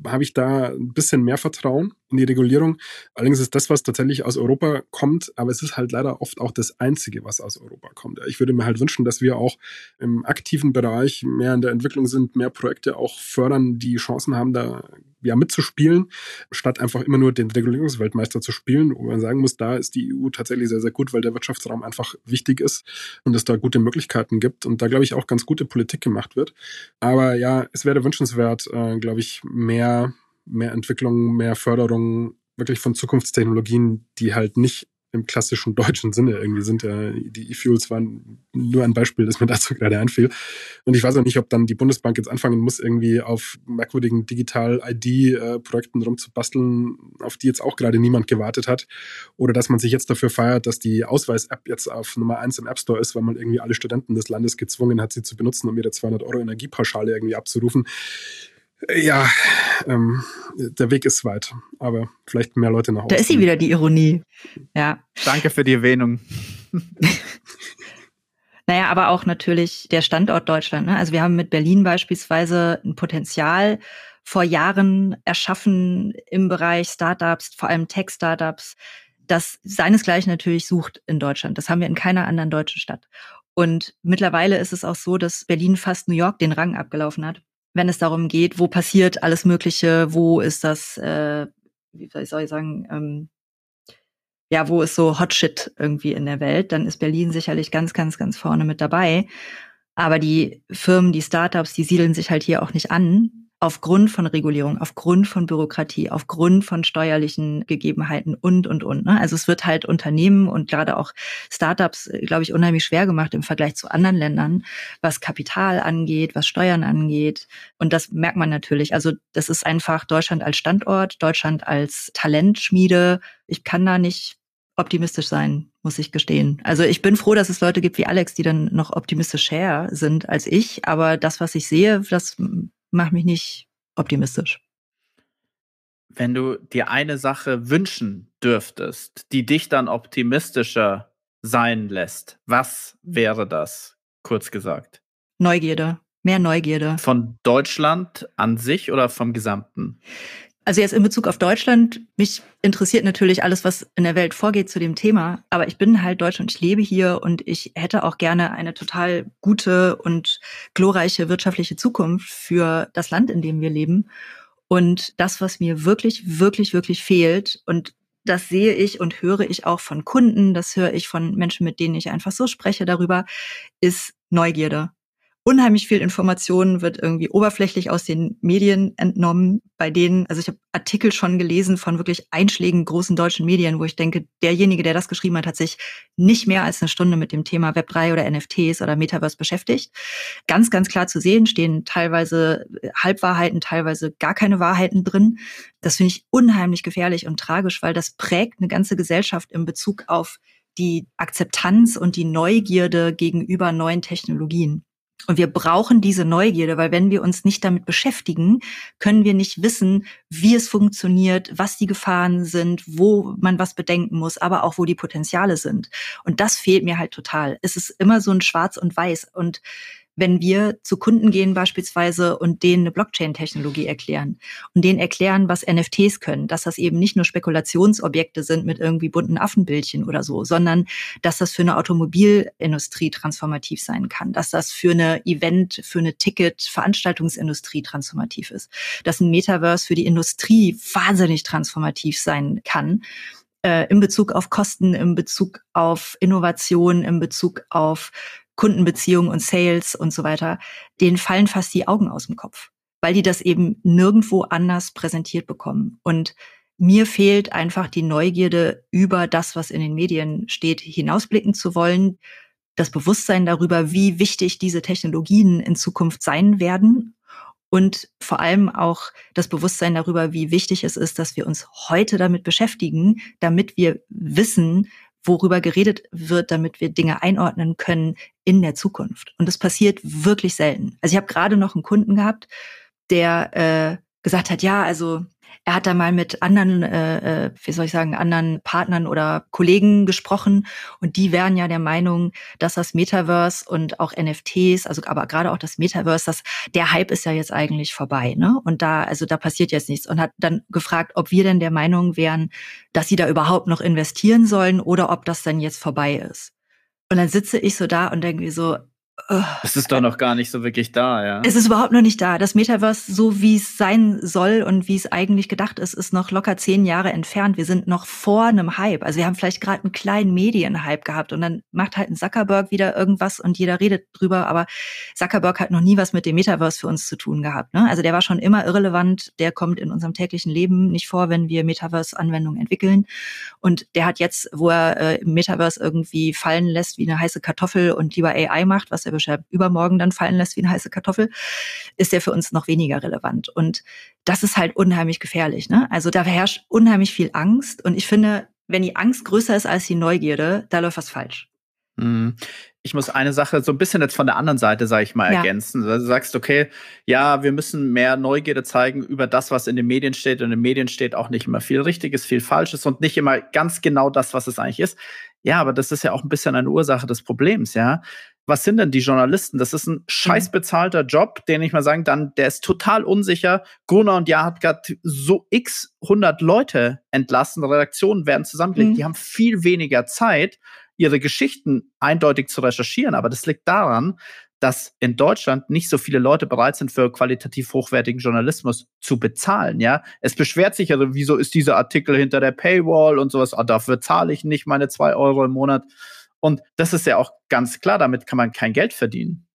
[SPEAKER 4] habe ich da ein bisschen mehr Vertrauen in die Regulierung. Allerdings ist das, was tatsächlich aus Europa kommt, aber es ist halt leider oft auch das Einzige, was aus Europa kommt. Ich würde mir halt wünschen, dass wir auch im aktiven Bereich mehr in der Entwicklung sind, mehr Projekte auch fördern, die Chancen haben, da ja mitzuspielen, statt einfach immer nur den Regulierungsweltmeister zu spielen, wo man sagen muss, da ist die EU tatsächlich sehr, sehr gut, weil der Wirtschaftsraum einfach wichtig ist und es da gute Möglichkeiten gibt und da, glaube ich, auch ganz gute Politik gemacht wird. Aber ja, es wäre wünschenswert, äh, glaube ich, mehr, mehr Entwicklung, mehr Förderung wirklich von Zukunftstechnologien, die halt nicht im klassischen deutschen Sinne irgendwie sind. Ja, die E-Fuels waren nur ein Beispiel, das mir dazu gerade einfiel. Und ich weiß auch nicht, ob dann die Bundesbank jetzt anfangen muss, irgendwie auf merkwürdigen Digital-ID-Projekten rumzubasteln, auf die jetzt auch gerade niemand gewartet hat. Oder dass man sich jetzt dafür feiert, dass die Ausweis-App jetzt auf Nummer eins im App Store ist, weil man irgendwie alle Studenten des Landes gezwungen hat, sie zu benutzen, um ihre 200 Euro Energiepauschale irgendwie abzurufen. Ja, ähm, der Weg ist weit, aber vielleicht mehr Leute nach
[SPEAKER 3] Hause. Da ist sie wieder, die Ironie. Ja.
[SPEAKER 2] Danke für die Erwähnung. [laughs]
[SPEAKER 3] naja, aber auch natürlich der Standort Deutschland. Ne? Also wir haben mit Berlin beispielsweise ein Potenzial vor Jahren erschaffen im Bereich Startups, vor allem Tech-Startups, das seinesgleichen natürlich sucht in Deutschland. Das haben wir in keiner anderen deutschen Stadt. Und mittlerweile ist es auch so, dass Berlin fast New York den Rang abgelaufen hat wenn es darum geht, wo passiert alles Mögliche, wo ist das, äh, wie soll ich sagen, ähm, ja, wo ist so Hot Shit irgendwie in der Welt, dann ist Berlin sicherlich ganz, ganz, ganz vorne mit dabei. Aber die Firmen, die Startups, die siedeln sich halt hier auch nicht an, aufgrund von Regulierung, aufgrund von Bürokratie, aufgrund von steuerlichen Gegebenheiten und, und, und. Ne? Also es wird halt Unternehmen und gerade auch Startups, äh, glaube ich, unheimlich schwer gemacht im Vergleich zu anderen Ländern, was Kapital angeht, was Steuern angeht. Und das merkt man natürlich. Also das ist einfach Deutschland als Standort, Deutschland als Talentschmiede. Ich kann da nicht optimistisch sein, muss ich gestehen. Also ich bin froh, dass es Leute gibt wie Alex, die dann noch optimistischer sind als ich. Aber das, was ich sehe, das macht mich nicht optimistisch.
[SPEAKER 2] Wenn du dir eine Sache wünschen dürftest, die dich dann optimistischer sein lässt, was wäre das, kurz gesagt?
[SPEAKER 3] Neugierde, mehr Neugierde.
[SPEAKER 2] Von Deutschland an sich oder vom Gesamten?
[SPEAKER 3] Also jetzt in Bezug auf Deutschland, mich interessiert natürlich alles, was in der Welt vorgeht zu dem Thema. Aber ich bin halt Deutsch und ich lebe hier und ich hätte auch gerne eine total gute und glorreiche wirtschaftliche Zukunft für das Land, in dem wir leben. Und das, was mir wirklich, wirklich, wirklich fehlt und das sehe ich und höre ich auch von Kunden, das höre ich von Menschen, mit denen ich einfach so spreche darüber, ist Neugierde unheimlich viel Information wird irgendwie oberflächlich aus den Medien entnommen, bei denen, also ich habe Artikel schon gelesen von wirklich einschlägigen großen deutschen Medien, wo ich denke, derjenige, der das geschrieben hat, hat sich nicht mehr als eine Stunde mit dem Thema Web3 oder NFTs oder Metaverse beschäftigt. Ganz, ganz klar zu sehen, stehen teilweise Halbwahrheiten, teilweise gar keine Wahrheiten drin. Das finde ich unheimlich gefährlich und tragisch, weil das prägt eine ganze Gesellschaft in Bezug auf die Akzeptanz und die Neugierde gegenüber neuen Technologien. Und wir brauchen diese Neugierde, weil wenn wir uns nicht damit beschäftigen, können wir nicht wissen, wie es funktioniert, was die Gefahren sind, wo man was bedenken muss, aber auch wo die Potenziale sind. Und das fehlt mir halt total. Es ist immer so ein Schwarz und Weiß. Und wenn wir zu Kunden gehen beispielsweise und denen eine Blockchain-Technologie erklären und denen erklären, was NFTs können, dass das eben nicht nur Spekulationsobjekte sind mit irgendwie bunten Affenbildchen oder so, sondern dass das für eine Automobilindustrie transformativ sein kann, dass das für eine Event, für eine Ticket-Veranstaltungsindustrie transformativ ist, dass ein Metaverse für die Industrie wahnsinnig transformativ sein kann äh, in Bezug auf Kosten, in Bezug auf Innovation, in Bezug auf Kundenbeziehungen und Sales und so weiter, denen fallen fast die Augen aus dem Kopf, weil die das eben nirgendwo anders präsentiert bekommen. Und mir fehlt einfach die Neugierde über das, was in den Medien steht, hinausblicken zu wollen, das Bewusstsein darüber, wie wichtig diese Technologien in Zukunft sein werden und vor allem auch das Bewusstsein darüber, wie wichtig es ist, dass wir uns heute damit beschäftigen, damit wir wissen, worüber geredet wird, damit wir Dinge einordnen können in der Zukunft. Und das passiert wirklich selten. Also ich habe gerade noch einen Kunden gehabt, der äh, gesagt hat, ja, also er hat da mal mit anderen, äh, äh, wie soll ich sagen, anderen Partnern oder Kollegen gesprochen und die wären ja der Meinung, dass das Metaverse und auch NFTs, also aber gerade auch das Metaverse, dass der Hype ist ja jetzt eigentlich vorbei, ne? Und da, also da passiert jetzt nichts und hat dann gefragt, ob wir denn der Meinung wären, dass sie da überhaupt noch investieren sollen oder ob das dann jetzt vorbei ist. Und dann sitze ich so da und denke so,
[SPEAKER 2] es ist doch noch gar nicht so wirklich da, ja.
[SPEAKER 3] Es ist überhaupt noch nicht da. Das Metaverse, so wie es sein soll und wie es eigentlich gedacht ist, ist noch locker zehn Jahre entfernt. Wir sind noch vor einem Hype. Also wir haben vielleicht gerade einen kleinen Medienhype gehabt und dann macht halt ein Zuckerberg wieder irgendwas und jeder redet drüber. Aber Zuckerberg hat noch nie was mit dem Metaverse für uns zu tun gehabt. Ne? Also der war schon immer irrelevant. Der kommt in unserem täglichen Leben nicht vor, wenn wir Metaverse-Anwendungen entwickeln. Und der hat jetzt, wo er äh, Metaverse irgendwie fallen lässt wie eine heiße Kartoffel und lieber AI macht, was er Beschreib übermorgen dann fallen lässt wie eine heiße Kartoffel, ist der für uns noch weniger relevant. Und das ist halt unheimlich gefährlich. Ne? Also da herrscht unheimlich viel Angst. Und ich finde, wenn die Angst größer ist als die Neugierde, da läuft was falsch.
[SPEAKER 2] Mhm. Ich muss eine Sache so ein bisschen jetzt von der anderen Seite, sage ich mal, ja. ergänzen. Du sagst, okay, ja, wir müssen mehr Neugierde zeigen über das, was in den Medien steht. Und in den Medien steht auch nicht immer viel Richtiges, viel Falsches und nicht immer ganz genau das, was es eigentlich ist. Ja, aber das ist ja auch ein bisschen eine Ursache des Problems, ja was sind denn die Journalisten? Das ist ein scheiß mhm. bezahlter Job, den ich mal sagen dann, der ist total unsicher. Gruner und Jahr hat gerade so x 100 Leute entlassen, Redaktionen werden zusammengelegt, mhm. die haben viel weniger Zeit, ihre Geschichten eindeutig zu recherchieren. Aber das liegt daran, dass in Deutschland nicht so viele Leute bereit sind, für qualitativ hochwertigen Journalismus zu bezahlen. Ja, es beschwert sich also, wieso ist dieser Artikel hinter der Paywall und sowas? Ah, dafür zahle ich nicht meine zwei Euro im Monat. Und das ist ja auch ganz klar, damit kann man kein Geld verdienen.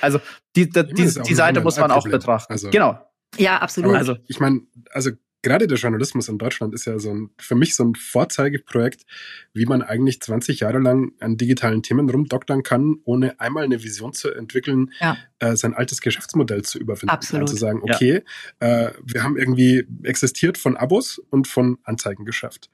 [SPEAKER 2] Also die, die, die, die Seite muss man auch betrachten.
[SPEAKER 3] Also, genau. Ja, absolut.
[SPEAKER 4] Also ich meine, also gerade der Journalismus in Deutschland ist ja so ein, für mich so ein Vorzeigeprojekt, wie man eigentlich 20 Jahre lang an digitalen Themen rumdoktern kann, ohne einmal eine Vision zu entwickeln, ja. äh, sein altes Geschäftsmodell zu überwinden.
[SPEAKER 3] Absolut.
[SPEAKER 4] Also sagen, okay, ja. äh, wir haben irgendwie existiert von Abos und von Anzeigengeschäft.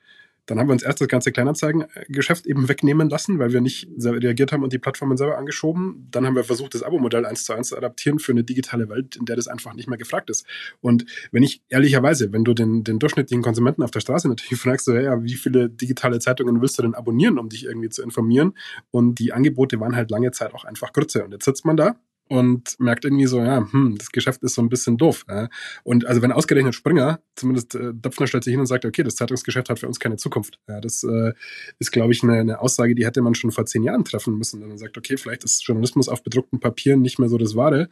[SPEAKER 4] Dann haben wir uns erst das ganze Kleinanzeigengeschäft eben wegnehmen lassen, weil wir nicht reagiert haben und die Plattformen selber angeschoben. Dann haben wir versucht, das Abo-Modell eins zu eins zu adaptieren für eine digitale Welt, in der das einfach nicht mehr gefragt ist. Und wenn ich ehrlicherweise, wenn du den, den durchschnittlichen Konsumenten auf der Straße natürlich [laughs] fragst, so, ja, wie viele digitale Zeitungen willst du denn abonnieren, um dich irgendwie zu informieren? Und die Angebote waren halt lange Zeit auch einfach kürzer. Und jetzt sitzt man da und merkt irgendwie so, ja, hm, das Geschäft ist so ein bisschen doof. Ja. Und also wenn ausgerechnet Springer, zumindest äh, Döpfner stellt sich hin und sagt, okay, das Zeitungsgeschäft hat für uns keine Zukunft. Ja, das äh, ist, glaube ich, eine, eine Aussage, die hätte man schon vor zehn Jahren treffen müssen. Wenn man sagt, okay, vielleicht ist Journalismus auf bedruckten Papieren nicht mehr so das Wahre.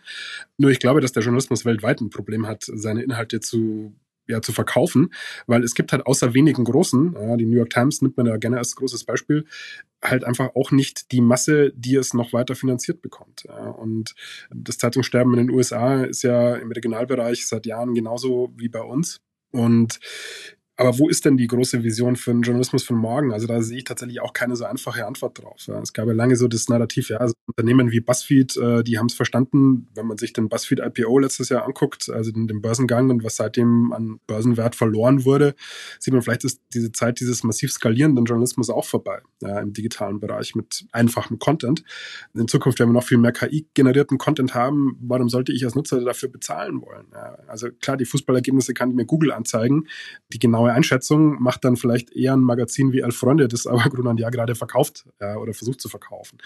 [SPEAKER 4] Nur ich glaube, dass der Journalismus weltweit ein Problem hat, seine Inhalte zu ja, zu verkaufen, weil es gibt halt außer wenigen großen, ja, die New York Times nimmt man ja gerne als großes Beispiel, halt einfach auch nicht die Masse, die es noch weiter finanziert bekommt. Ja. Und das Zeitungssterben in den USA ist ja im Regionalbereich seit Jahren genauso wie bei uns. Und aber wo ist denn die große Vision für den Journalismus von morgen? Also da sehe ich tatsächlich auch keine so einfache Antwort drauf. Ja. Es gab ja lange so das Narrativ, ja, also Unternehmen wie BuzzFeed, äh, die haben es verstanden, wenn man sich den BuzzFeed IPO letztes Jahr anguckt, also den, den, Börsengang und was seitdem an Börsenwert verloren wurde, sieht man vielleicht, ist diese Zeit dieses massiv skalierenden Journalismus auch vorbei, ja, im digitalen Bereich mit einfachem Content. In Zukunft werden wir noch viel mehr KI-generierten Content haben. Warum sollte ich als Nutzer dafür bezahlen wollen? Ja, also klar, die Fußballergebnisse kann mir Google anzeigen, die genau genaue Einschätzung macht dann vielleicht eher ein Magazin wie Elf Freunde, das aber [laughs] Grunand ja gerade verkauft äh, oder versucht zu verkaufen.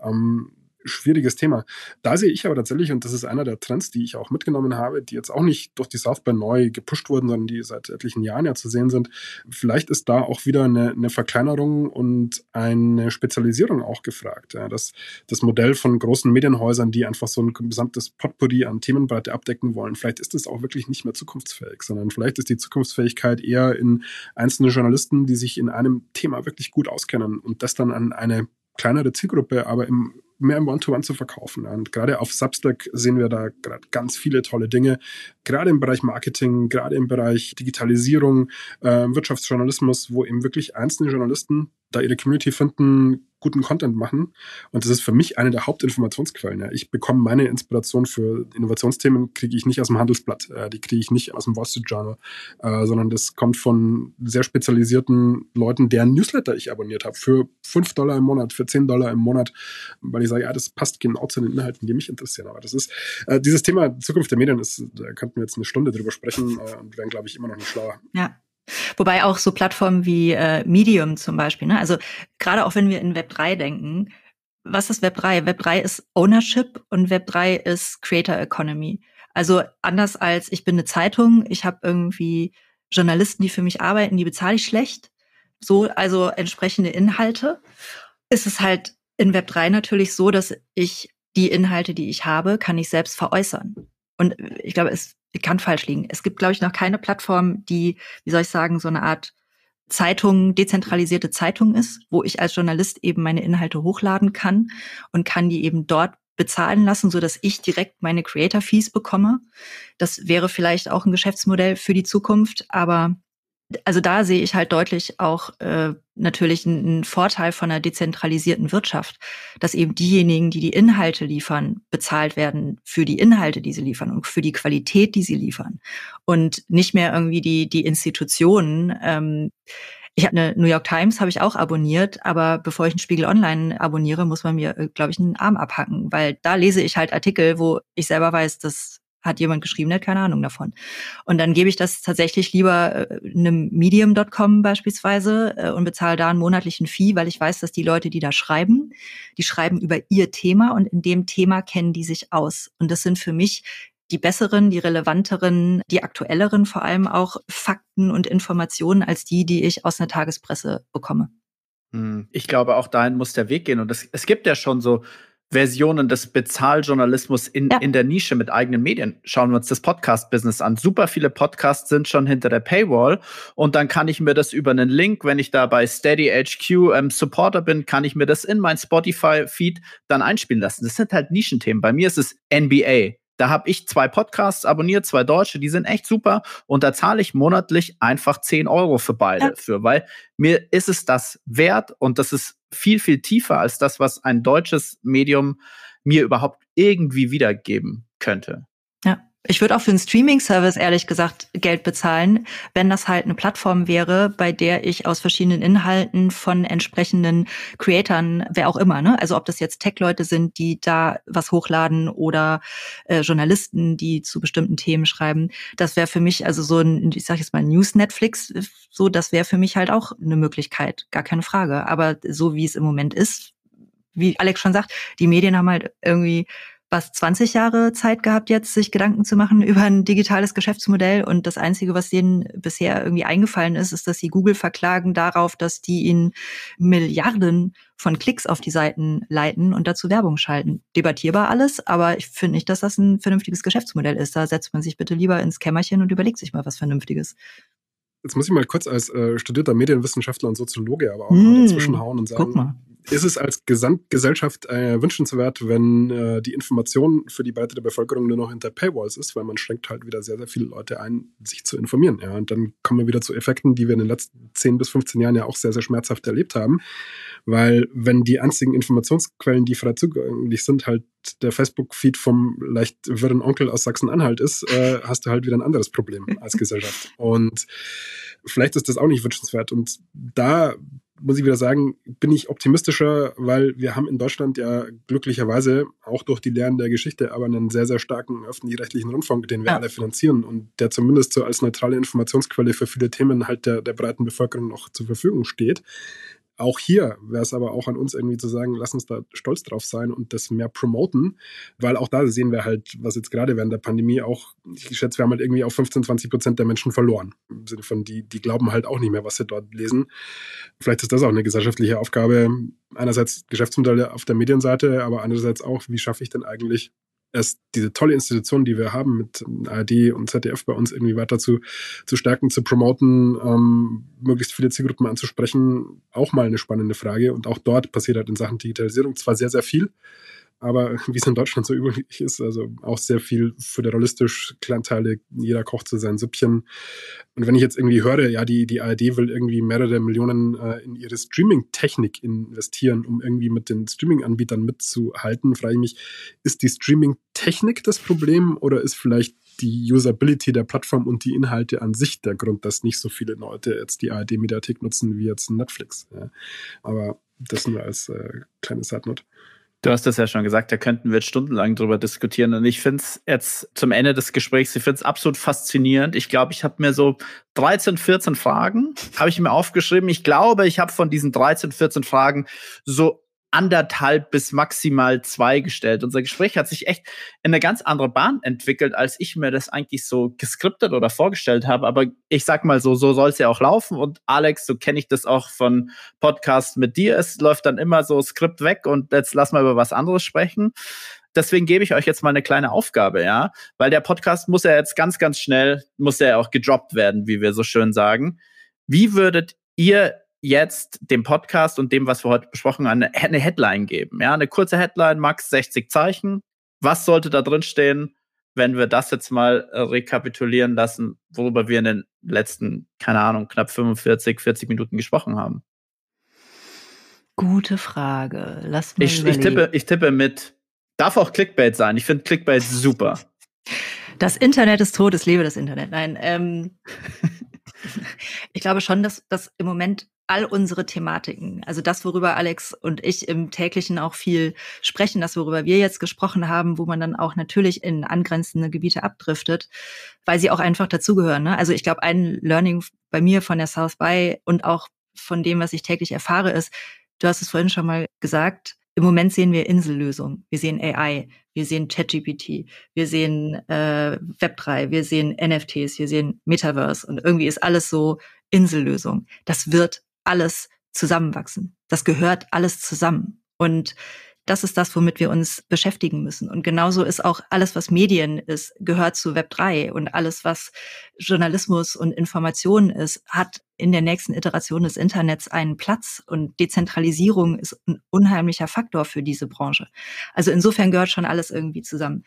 [SPEAKER 4] Ähm, schwieriges Thema. Da sehe ich aber tatsächlich, und das ist einer der Trends, die ich auch mitgenommen habe, die jetzt auch nicht durch die South by neu gepusht wurden, sondern die seit etlichen Jahren ja zu sehen sind. Vielleicht ist da auch wieder eine, eine Verkleinerung und eine Spezialisierung auch gefragt. Ja, das, das Modell von großen Medienhäusern, die einfach so ein gesamtes Potpourri an Themenbreite abdecken wollen, vielleicht ist es auch wirklich nicht mehr zukunftsfähig, sondern vielleicht ist die Zukunftsfähigkeit eher in einzelne Journalisten, die sich in einem Thema wirklich gut auskennen und das dann an eine kleinere Zielgruppe, aber im mehr im One-to-One -One zu verkaufen. Und gerade auf Substack sehen wir da gerade ganz viele tolle Dinge, gerade im Bereich Marketing, gerade im Bereich Digitalisierung, äh, Wirtschaftsjournalismus, wo eben wirklich einzelne Journalisten da ihre Community finden, guten Content machen. Und das ist für mich eine der Hauptinformationsquellen. Ja. Ich bekomme meine Inspiration für Innovationsthemen, kriege ich nicht aus dem Handelsblatt, äh, die kriege ich nicht aus dem Wall Street Journal, äh, sondern das kommt von sehr spezialisierten Leuten, deren Newsletter ich abonniert habe, für 5 Dollar im Monat, für 10 Dollar im Monat, weil ich sage, ja, das passt genau zu den Inhalten, die mich interessieren. Aber das ist, äh, dieses Thema Zukunft der Medien ist, da könnten wir jetzt eine Stunde drüber sprechen äh, und werden, glaube ich, immer noch nicht schlauer.
[SPEAKER 3] Ja. Wobei auch so Plattformen wie äh, Medium zum Beispiel, ne? also gerade auch wenn wir in Web 3 denken, was ist Web 3? Web 3 ist Ownership und Web 3 ist Creator Economy. Also anders als ich bin eine Zeitung, ich habe irgendwie Journalisten, die für mich arbeiten, die bezahle ich schlecht. So, also entsprechende Inhalte. Ist es halt in Web 3 natürlich so, dass ich die Inhalte, die ich habe, kann ich selbst veräußern. Und ich glaube, es kann falsch liegen. Es gibt, glaube ich, noch keine Plattform, die, wie soll ich sagen, so eine Art Zeitung, dezentralisierte Zeitung ist, wo ich als Journalist eben meine Inhalte hochladen kann und kann die eben dort bezahlen lassen, so dass ich direkt meine Creator Fees bekomme. Das wäre vielleicht auch ein Geschäftsmodell für die Zukunft, aber also da sehe ich halt deutlich auch äh, natürlich einen Vorteil von einer dezentralisierten Wirtschaft, dass eben diejenigen, die die Inhalte liefern, bezahlt werden für die Inhalte, die sie liefern und für die Qualität, die sie liefern und nicht mehr irgendwie die die Institutionen. Ähm, ich habe eine New York Times habe ich auch abonniert, aber bevor ich einen Spiegel Online abonniere, muss man mir, äh, glaube ich, einen Arm abhacken, weil da lese ich halt Artikel, wo ich selber weiß, dass hat jemand geschrieben, der hat keine Ahnung davon. Und dann gebe ich das tatsächlich lieber äh, einem Medium.com beispielsweise äh, und bezahle da einen monatlichen Fee, weil ich weiß, dass die Leute, die da schreiben, die schreiben über ihr Thema und in dem Thema kennen die sich aus. Und das sind für mich die besseren, die relevanteren, die aktuelleren vor allem auch Fakten und Informationen als die, die ich aus einer Tagespresse bekomme.
[SPEAKER 2] Hm, ich glaube, auch dahin muss der Weg gehen. Und es, es gibt ja schon so Versionen des Bezahljournalismus in, ja. in der Nische mit eigenen Medien. Schauen wir uns das Podcast-Business an. Super viele Podcasts sind schon hinter der Paywall und dann kann ich mir das über einen Link, wenn ich da bei Steady HQ ähm, Supporter bin, kann ich mir das in mein Spotify-Feed dann einspielen lassen. Das sind halt Nischenthemen. Bei mir ist es NBA. Da habe ich zwei Podcasts abonniert, zwei deutsche, die sind echt super. Und da zahle ich monatlich einfach 10 Euro für beide ja. für, weil mir ist es das wert und das ist viel, viel tiefer als das, was ein deutsches Medium mir überhaupt irgendwie wiedergeben könnte.
[SPEAKER 3] Ich würde auch für einen Streaming-Service ehrlich gesagt Geld bezahlen, wenn das halt eine Plattform wäre, bei der ich aus verschiedenen Inhalten von entsprechenden Creatoren, wer auch immer, ne? Also ob das jetzt Tech-Leute sind, die da was hochladen oder äh, Journalisten, die zu bestimmten Themen schreiben. Das wäre für mich also so ein, ich sage jetzt mal News-Netflix, so das wäre für mich halt auch eine Möglichkeit, gar keine Frage. Aber so wie es im Moment ist, wie Alex schon sagt, die Medien haben halt irgendwie was 20 Jahre Zeit gehabt jetzt, sich Gedanken zu machen [laughs] über ein digitales Geschäftsmodell. Und das Einzige, was denen bisher irgendwie eingefallen ist, ist, dass sie Google verklagen darauf, dass die ihnen Milliarden von Klicks auf die Seiten leiten und dazu Werbung schalten. Debattierbar alles, aber ich finde nicht, dass das ein vernünftiges Geschäftsmodell ist. Da setzt man sich bitte lieber ins Kämmerchen und überlegt sich mal was Vernünftiges.
[SPEAKER 4] Jetzt muss ich mal kurz als äh, studierter Medienwissenschaftler und Soziologe aber auch mm, mal dazwischen hauen und sagen, ist es als Gesamtgesellschaft äh, wünschenswert, wenn äh, die Information für die Breite der Bevölkerung nur noch hinter Paywalls ist, weil man schränkt halt wieder sehr, sehr viele Leute ein, sich zu informieren. Ja. Und dann kommen wir wieder zu Effekten, die wir in den letzten 10 bis 15 Jahren ja auch sehr, sehr schmerzhaft erlebt haben. Weil wenn die einzigen Informationsquellen, die frei zugänglich sind, halt der Facebook-Feed vom leicht wirren Onkel aus Sachsen-Anhalt ist, äh, hast du halt wieder ein anderes Problem als Gesellschaft. [laughs] Und vielleicht ist das auch nicht wünschenswert. Und da muss ich wieder sagen, bin ich optimistischer, weil wir haben in Deutschland ja glücklicherweise auch durch die Lehren der Geschichte aber einen sehr, sehr starken öffentlich-rechtlichen Rundfunk, den wir ja. alle finanzieren und der zumindest so als neutrale Informationsquelle für viele Themen halt der, der breiten Bevölkerung noch zur Verfügung steht. Auch hier wäre es aber auch an uns irgendwie zu sagen, lass uns da stolz drauf sein und das mehr promoten, weil auch da sehen wir halt, was jetzt gerade während der Pandemie auch, ich schätze, wir haben halt irgendwie auf 15, 20 Prozent der Menschen verloren. Im Sinne von, die, die glauben halt auch nicht mehr, was sie dort lesen. Vielleicht ist das auch eine gesellschaftliche Aufgabe. Einerseits Geschäftsmodelle auf der Medienseite, aber andererseits auch, wie schaffe ich denn eigentlich erst diese tolle Institution, die wir haben mit ARD und ZDF bei uns irgendwie weiter zu, zu stärken, zu promoten, ähm, möglichst viele Zielgruppen anzusprechen, auch mal eine spannende Frage. Und auch dort passiert halt in Sachen Digitalisierung zwar sehr, sehr viel, aber [laughs] wie es in Deutschland so üblich ist, also auch sehr viel föderalistisch, kleinteilig, jeder kocht zu sein Süppchen. Und wenn ich jetzt irgendwie höre, ja, die, die ARD will irgendwie mehrere Millionen äh, in ihre Streaming-Technik investieren, um irgendwie mit den Streaming-Anbietern mitzuhalten, frage ich mich, ist die Streaming-Technik das Problem oder ist vielleicht die Usability der Plattform und die Inhalte an sich der Grund, dass nicht so viele Leute jetzt die ARD-Mediathek nutzen wie jetzt Netflix. Ja. Aber das nur als äh, kleine Side-Note.
[SPEAKER 2] Du hast das ja schon gesagt, da könnten wir stundenlang drüber diskutieren. Und ich finde es jetzt zum Ende des Gesprächs, ich finde es absolut faszinierend. Ich glaube, ich habe mir so 13, 14 Fragen, habe ich mir aufgeschrieben. Ich glaube, ich habe von diesen 13, 14 Fragen so anderthalb bis maximal zwei gestellt. Unser Gespräch hat sich echt in eine ganz andere Bahn entwickelt, als ich mir das eigentlich so geskriptet oder vorgestellt habe. Aber ich sag mal so, so soll es ja auch laufen. Und Alex, so kenne ich das auch von Podcasts mit dir. Es läuft dann immer so Skript weg und jetzt lass mal über was anderes sprechen. Deswegen gebe ich euch jetzt mal eine kleine Aufgabe, ja, weil der Podcast muss ja jetzt ganz, ganz schnell, muss ja auch gedroppt werden, wie wir so schön sagen. Wie würdet ihr jetzt dem Podcast und dem, was wir heute besprochen haben, eine, eine Headline geben. Ja, eine kurze Headline, max 60 Zeichen. Was sollte da drin stehen, wenn wir das jetzt mal äh, rekapitulieren lassen, worüber wir in den letzten, keine Ahnung, knapp 45, 40 Minuten gesprochen haben?
[SPEAKER 3] Gute Frage. Lass mich
[SPEAKER 2] ich, ich, tippe, ich tippe mit. Darf auch Clickbait sein. Ich finde Clickbait super.
[SPEAKER 3] Das Internet ist tot, es lebe das Internet. Nein, ähm, [laughs] ich glaube schon, dass, dass im Moment all unsere Thematiken, also das, worüber Alex und ich im täglichen auch viel sprechen, das, worüber wir jetzt gesprochen haben, wo man dann auch natürlich in angrenzende Gebiete abdriftet, weil sie auch einfach dazugehören. Ne? Also ich glaube, ein Learning bei mir von der South by und auch von dem, was ich täglich erfahre, ist, du hast es vorhin schon mal gesagt, im Moment sehen wir Insellösungen. Wir sehen AI, wir sehen ChatGPT, wir sehen äh, Web3, wir sehen NFTs, wir sehen Metaverse und irgendwie ist alles so Insellösung. Das wird alles zusammenwachsen. Das gehört alles zusammen. Und das ist das, womit wir uns beschäftigen müssen. Und genauso ist auch alles, was Medien ist, gehört zu Web 3 und alles, was Journalismus und Information ist, hat in der nächsten Iteration des Internets einen Platz und Dezentralisierung ist ein unheimlicher Faktor für diese Branche. Also insofern gehört schon alles irgendwie zusammen.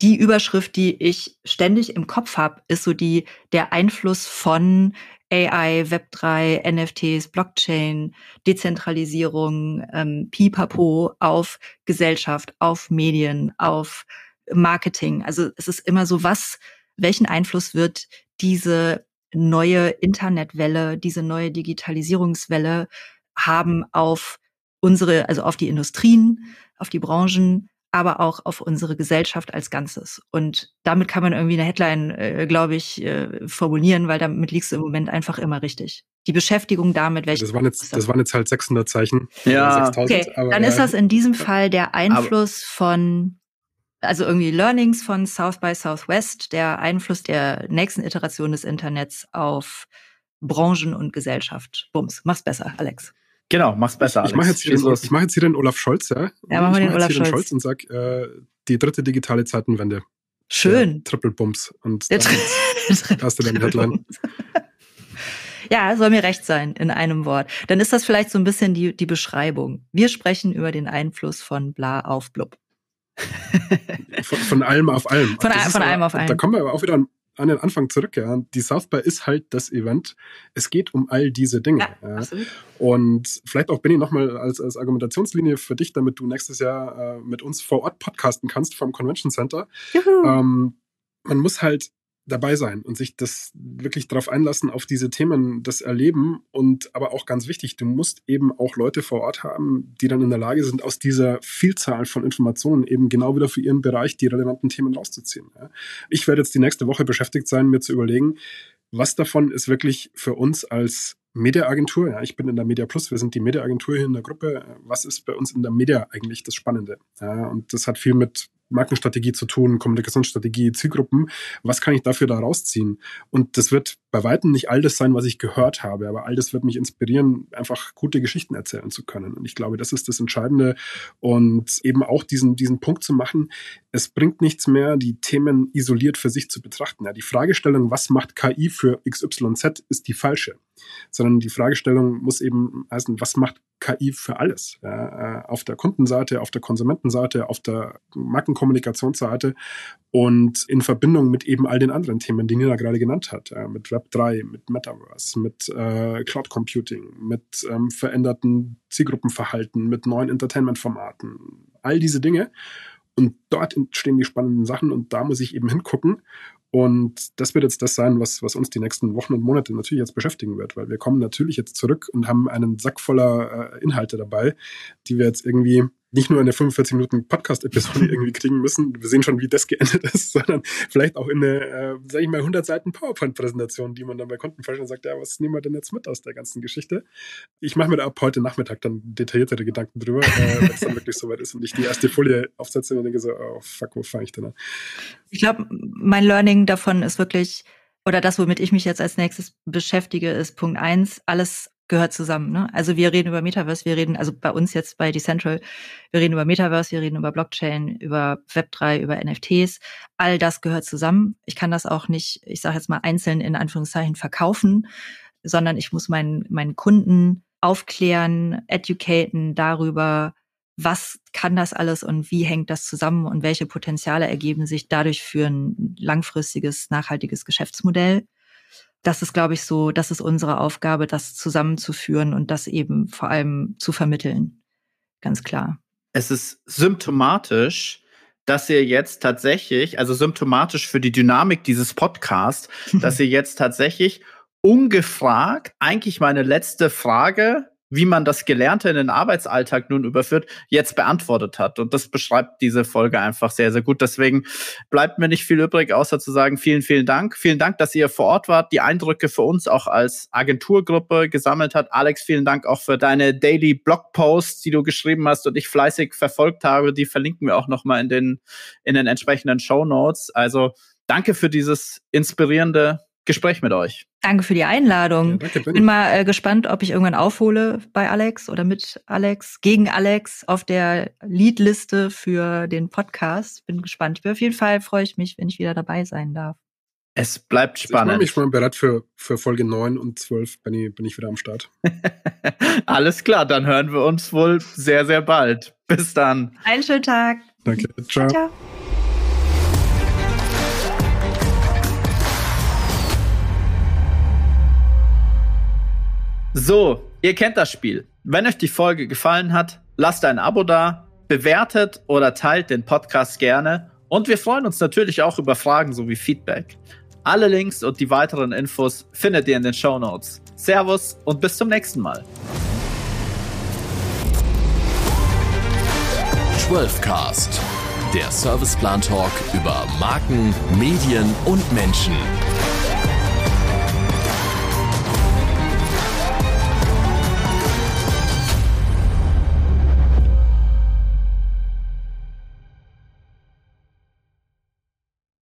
[SPEAKER 3] Die Überschrift, die ich ständig im Kopf habe, ist so die der Einfluss von AI, Web3, NFTs, Blockchain, Dezentralisierung, ähm, Pipapo auf Gesellschaft, auf Medien, auf Marketing. Also es ist immer so, was, welchen Einfluss wird diese neue Internetwelle, diese neue Digitalisierungswelle haben auf unsere, also auf die Industrien, auf die Branchen, aber auch auf unsere Gesellschaft als Ganzes. Und damit kann man irgendwie eine Headline, äh, glaube ich, äh, formulieren, weil damit liegst du im Moment einfach immer richtig. Die Beschäftigung damit, welche.
[SPEAKER 4] Das waren jetzt, das waren jetzt halt 600 Zeichen.
[SPEAKER 2] Ja,
[SPEAKER 4] 6000,
[SPEAKER 3] okay. dann ja. ist das in diesem Fall der Einfluss von, also irgendwie Learnings von South by Southwest, der Einfluss der nächsten Iteration des Internets auf Branchen und Gesellschaft. Bums, mach's besser, Alex.
[SPEAKER 2] Genau, mach's besser.
[SPEAKER 4] Ich, ich mache jetzt, hier den, ich mach jetzt hier den Olaf Scholz, ja?
[SPEAKER 3] Ja, machen wir den
[SPEAKER 4] mach
[SPEAKER 3] Olaf Scholz.
[SPEAKER 4] Scholz. und sag, äh, die dritte digitale Zeitenwende.
[SPEAKER 3] Schön.
[SPEAKER 4] Triple Bums. Und
[SPEAKER 3] Der
[SPEAKER 4] dann [laughs] hast du deine Headline. [laughs]
[SPEAKER 3] Ja, soll mir recht sein in einem Wort. Dann ist das vielleicht so ein bisschen die, die Beschreibung. Wir sprechen über den Einfluss von bla auf blub.
[SPEAKER 4] von, von allem auf allem.
[SPEAKER 3] Von, von allem auf allem.
[SPEAKER 4] Da kommen wir aber auch wieder an an den Anfang zurück, ja. Die South by ist halt das Event. Es geht um all diese Dinge. Ja, ja. Und vielleicht auch, Benny, nochmal als, als Argumentationslinie für dich, damit du nächstes Jahr äh, mit uns vor Ort podcasten kannst vom Convention Center. Ähm, man muss halt dabei sein und sich das wirklich darauf einlassen, auf diese Themen, das erleben und aber auch ganz wichtig, du musst eben auch Leute vor Ort haben, die dann in der Lage sind, aus dieser Vielzahl von Informationen eben genau wieder für ihren Bereich die relevanten Themen rauszuziehen. Ich werde jetzt die nächste Woche beschäftigt sein, mir zu überlegen, was davon ist wirklich für uns als Mediaagentur, ja, ich bin in der Media Plus, wir sind die Mediaagentur hier in der Gruppe. Was ist bei uns in der Media eigentlich das Spannende? Ja, und das hat viel mit Markenstrategie zu tun, Kommunikationsstrategie, Zielgruppen. Was kann ich dafür da rausziehen? Und das wird bei weitem nicht all das sein, was ich gehört habe, aber all das wird mich inspirieren, einfach gute Geschichten erzählen zu können. Und ich glaube, das ist das Entscheidende. Und eben auch diesen, diesen Punkt zu machen, es bringt nichts mehr, die Themen isoliert für sich zu betrachten. Ja, die Fragestellung, was macht KI für XYZ, ist die falsche. Sondern die Fragestellung muss eben heißen, was macht KI für alles? Ja, äh, auf der Kundenseite, auf der Konsumentenseite, auf der Markenkommunikationsseite und in Verbindung mit eben all den anderen Themen, die Nina gerade genannt hat, äh, mit Web 3, mit Metaverse, mit äh, Cloud Computing, mit ähm, veränderten Zielgruppenverhalten, mit neuen Entertainment-Formaten, all diese Dinge. Und dort entstehen die spannenden Sachen und da muss ich eben hingucken. Und das wird jetzt das sein, was, was uns die nächsten Wochen und Monate natürlich jetzt beschäftigen wird, weil wir kommen natürlich jetzt zurück und haben einen Sack voller äh, Inhalte dabei, die wir jetzt irgendwie nicht nur eine 45 Minuten Podcast-Episode [laughs] irgendwie kriegen müssen, wir sehen schon, wie das geendet ist, [laughs] sondern vielleicht auch in eine, äh, sag ich mal, 100 Seiten PowerPoint-Präsentation, die man dann bei Kunden vorstellt und sagt, ja, was nehmen wir denn jetzt mit aus der ganzen Geschichte? Ich mache mir da ab heute Nachmittag dann detailliertere Gedanken drüber, äh, wenn es dann wirklich [laughs] soweit ist und ich die erste Folie aufsetze und denke so, oh fuck, wo fange ich denn an?
[SPEAKER 3] Ich glaube, mein Learning davon ist wirklich, oder das, womit ich mich jetzt als nächstes beschäftige, ist Punkt eins, alles gehört zusammen. Ne? Also wir reden über Metaverse, wir reden, also bei uns jetzt bei Decentral, wir reden über Metaverse, wir reden über Blockchain, über Web3, über NFTs. All das gehört zusammen. Ich kann das auch nicht, ich sage jetzt mal einzeln in Anführungszeichen verkaufen, sondern ich muss meinen, meinen Kunden aufklären, educaten darüber, was kann das alles und wie hängt das zusammen und welche Potenziale ergeben sich dadurch für ein langfristiges, nachhaltiges Geschäftsmodell das ist, glaube ich, so, das ist unsere Aufgabe, das zusammenzuführen und das eben vor allem zu vermitteln. Ganz klar.
[SPEAKER 2] Es ist symptomatisch, dass ihr jetzt tatsächlich, also symptomatisch für die Dynamik dieses Podcasts, [laughs] dass ihr jetzt tatsächlich ungefragt eigentlich meine letzte Frage wie man das Gelernte in den Arbeitsalltag nun überführt, jetzt beantwortet hat. Und das beschreibt diese Folge einfach sehr, sehr gut. Deswegen bleibt mir nicht viel übrig, außer zu sagen, vielen, vielen Dank. Vielen Dank, dass ihr vor Ort wart, die Eindrücke für uns auch als Agenturgruppe gesammelt hat. Alex, vielen Dank auch für deine Daily Blogposts, die du geschrieben hast und ich fleißig verfolgt habe. Die verlinken wir auch nochmal in den, in den entsprechenden Show Notes. Also danke für dieses inspirierende Gespräch mit euch.
[SPEAKER 3] Danke für die Einladung. Ja, danke, Bin mal äh, gespannt, ob ich irgendwann aufhole bei Alex oder mit Alex, gegen Alex auf der Leadliste für den Podcast. Bin gespannt. Auf jeden Fall freue ich mich, wenn ich wieder dabei sein darf.
[SPEAKER 2] Es bleibt spannend.
[SPEAKER 4] Also ich bin bereit für, für Folge 9 und 12 bin ich, bin ich wieder am Start. [laughs]
[SPEAKER 2] Alles klar, dann hören wir uns wohl sehr, sehr bald. Bis dann.
[SPEAKER 3] Einen schönen Tag.
[SPEAKER 4] Danke. Ciao. ciao.
[SPEAKER 2] So, ihr kennt das Spiel. Wenn euch die Folge gefallen hat, lasst ein Abo da, bewertet oder teilt den Podcast gerne und wir freuen uns natürlich auch über Fragen sowie Feedback. Alle Links und die weiteren Infos findet ihr in den Show Notes. Servus und bis zum nächsten Mal.
[SPEAKER 1] 12cast, der Serviceplan Talk über Marken, Medien und Menschen.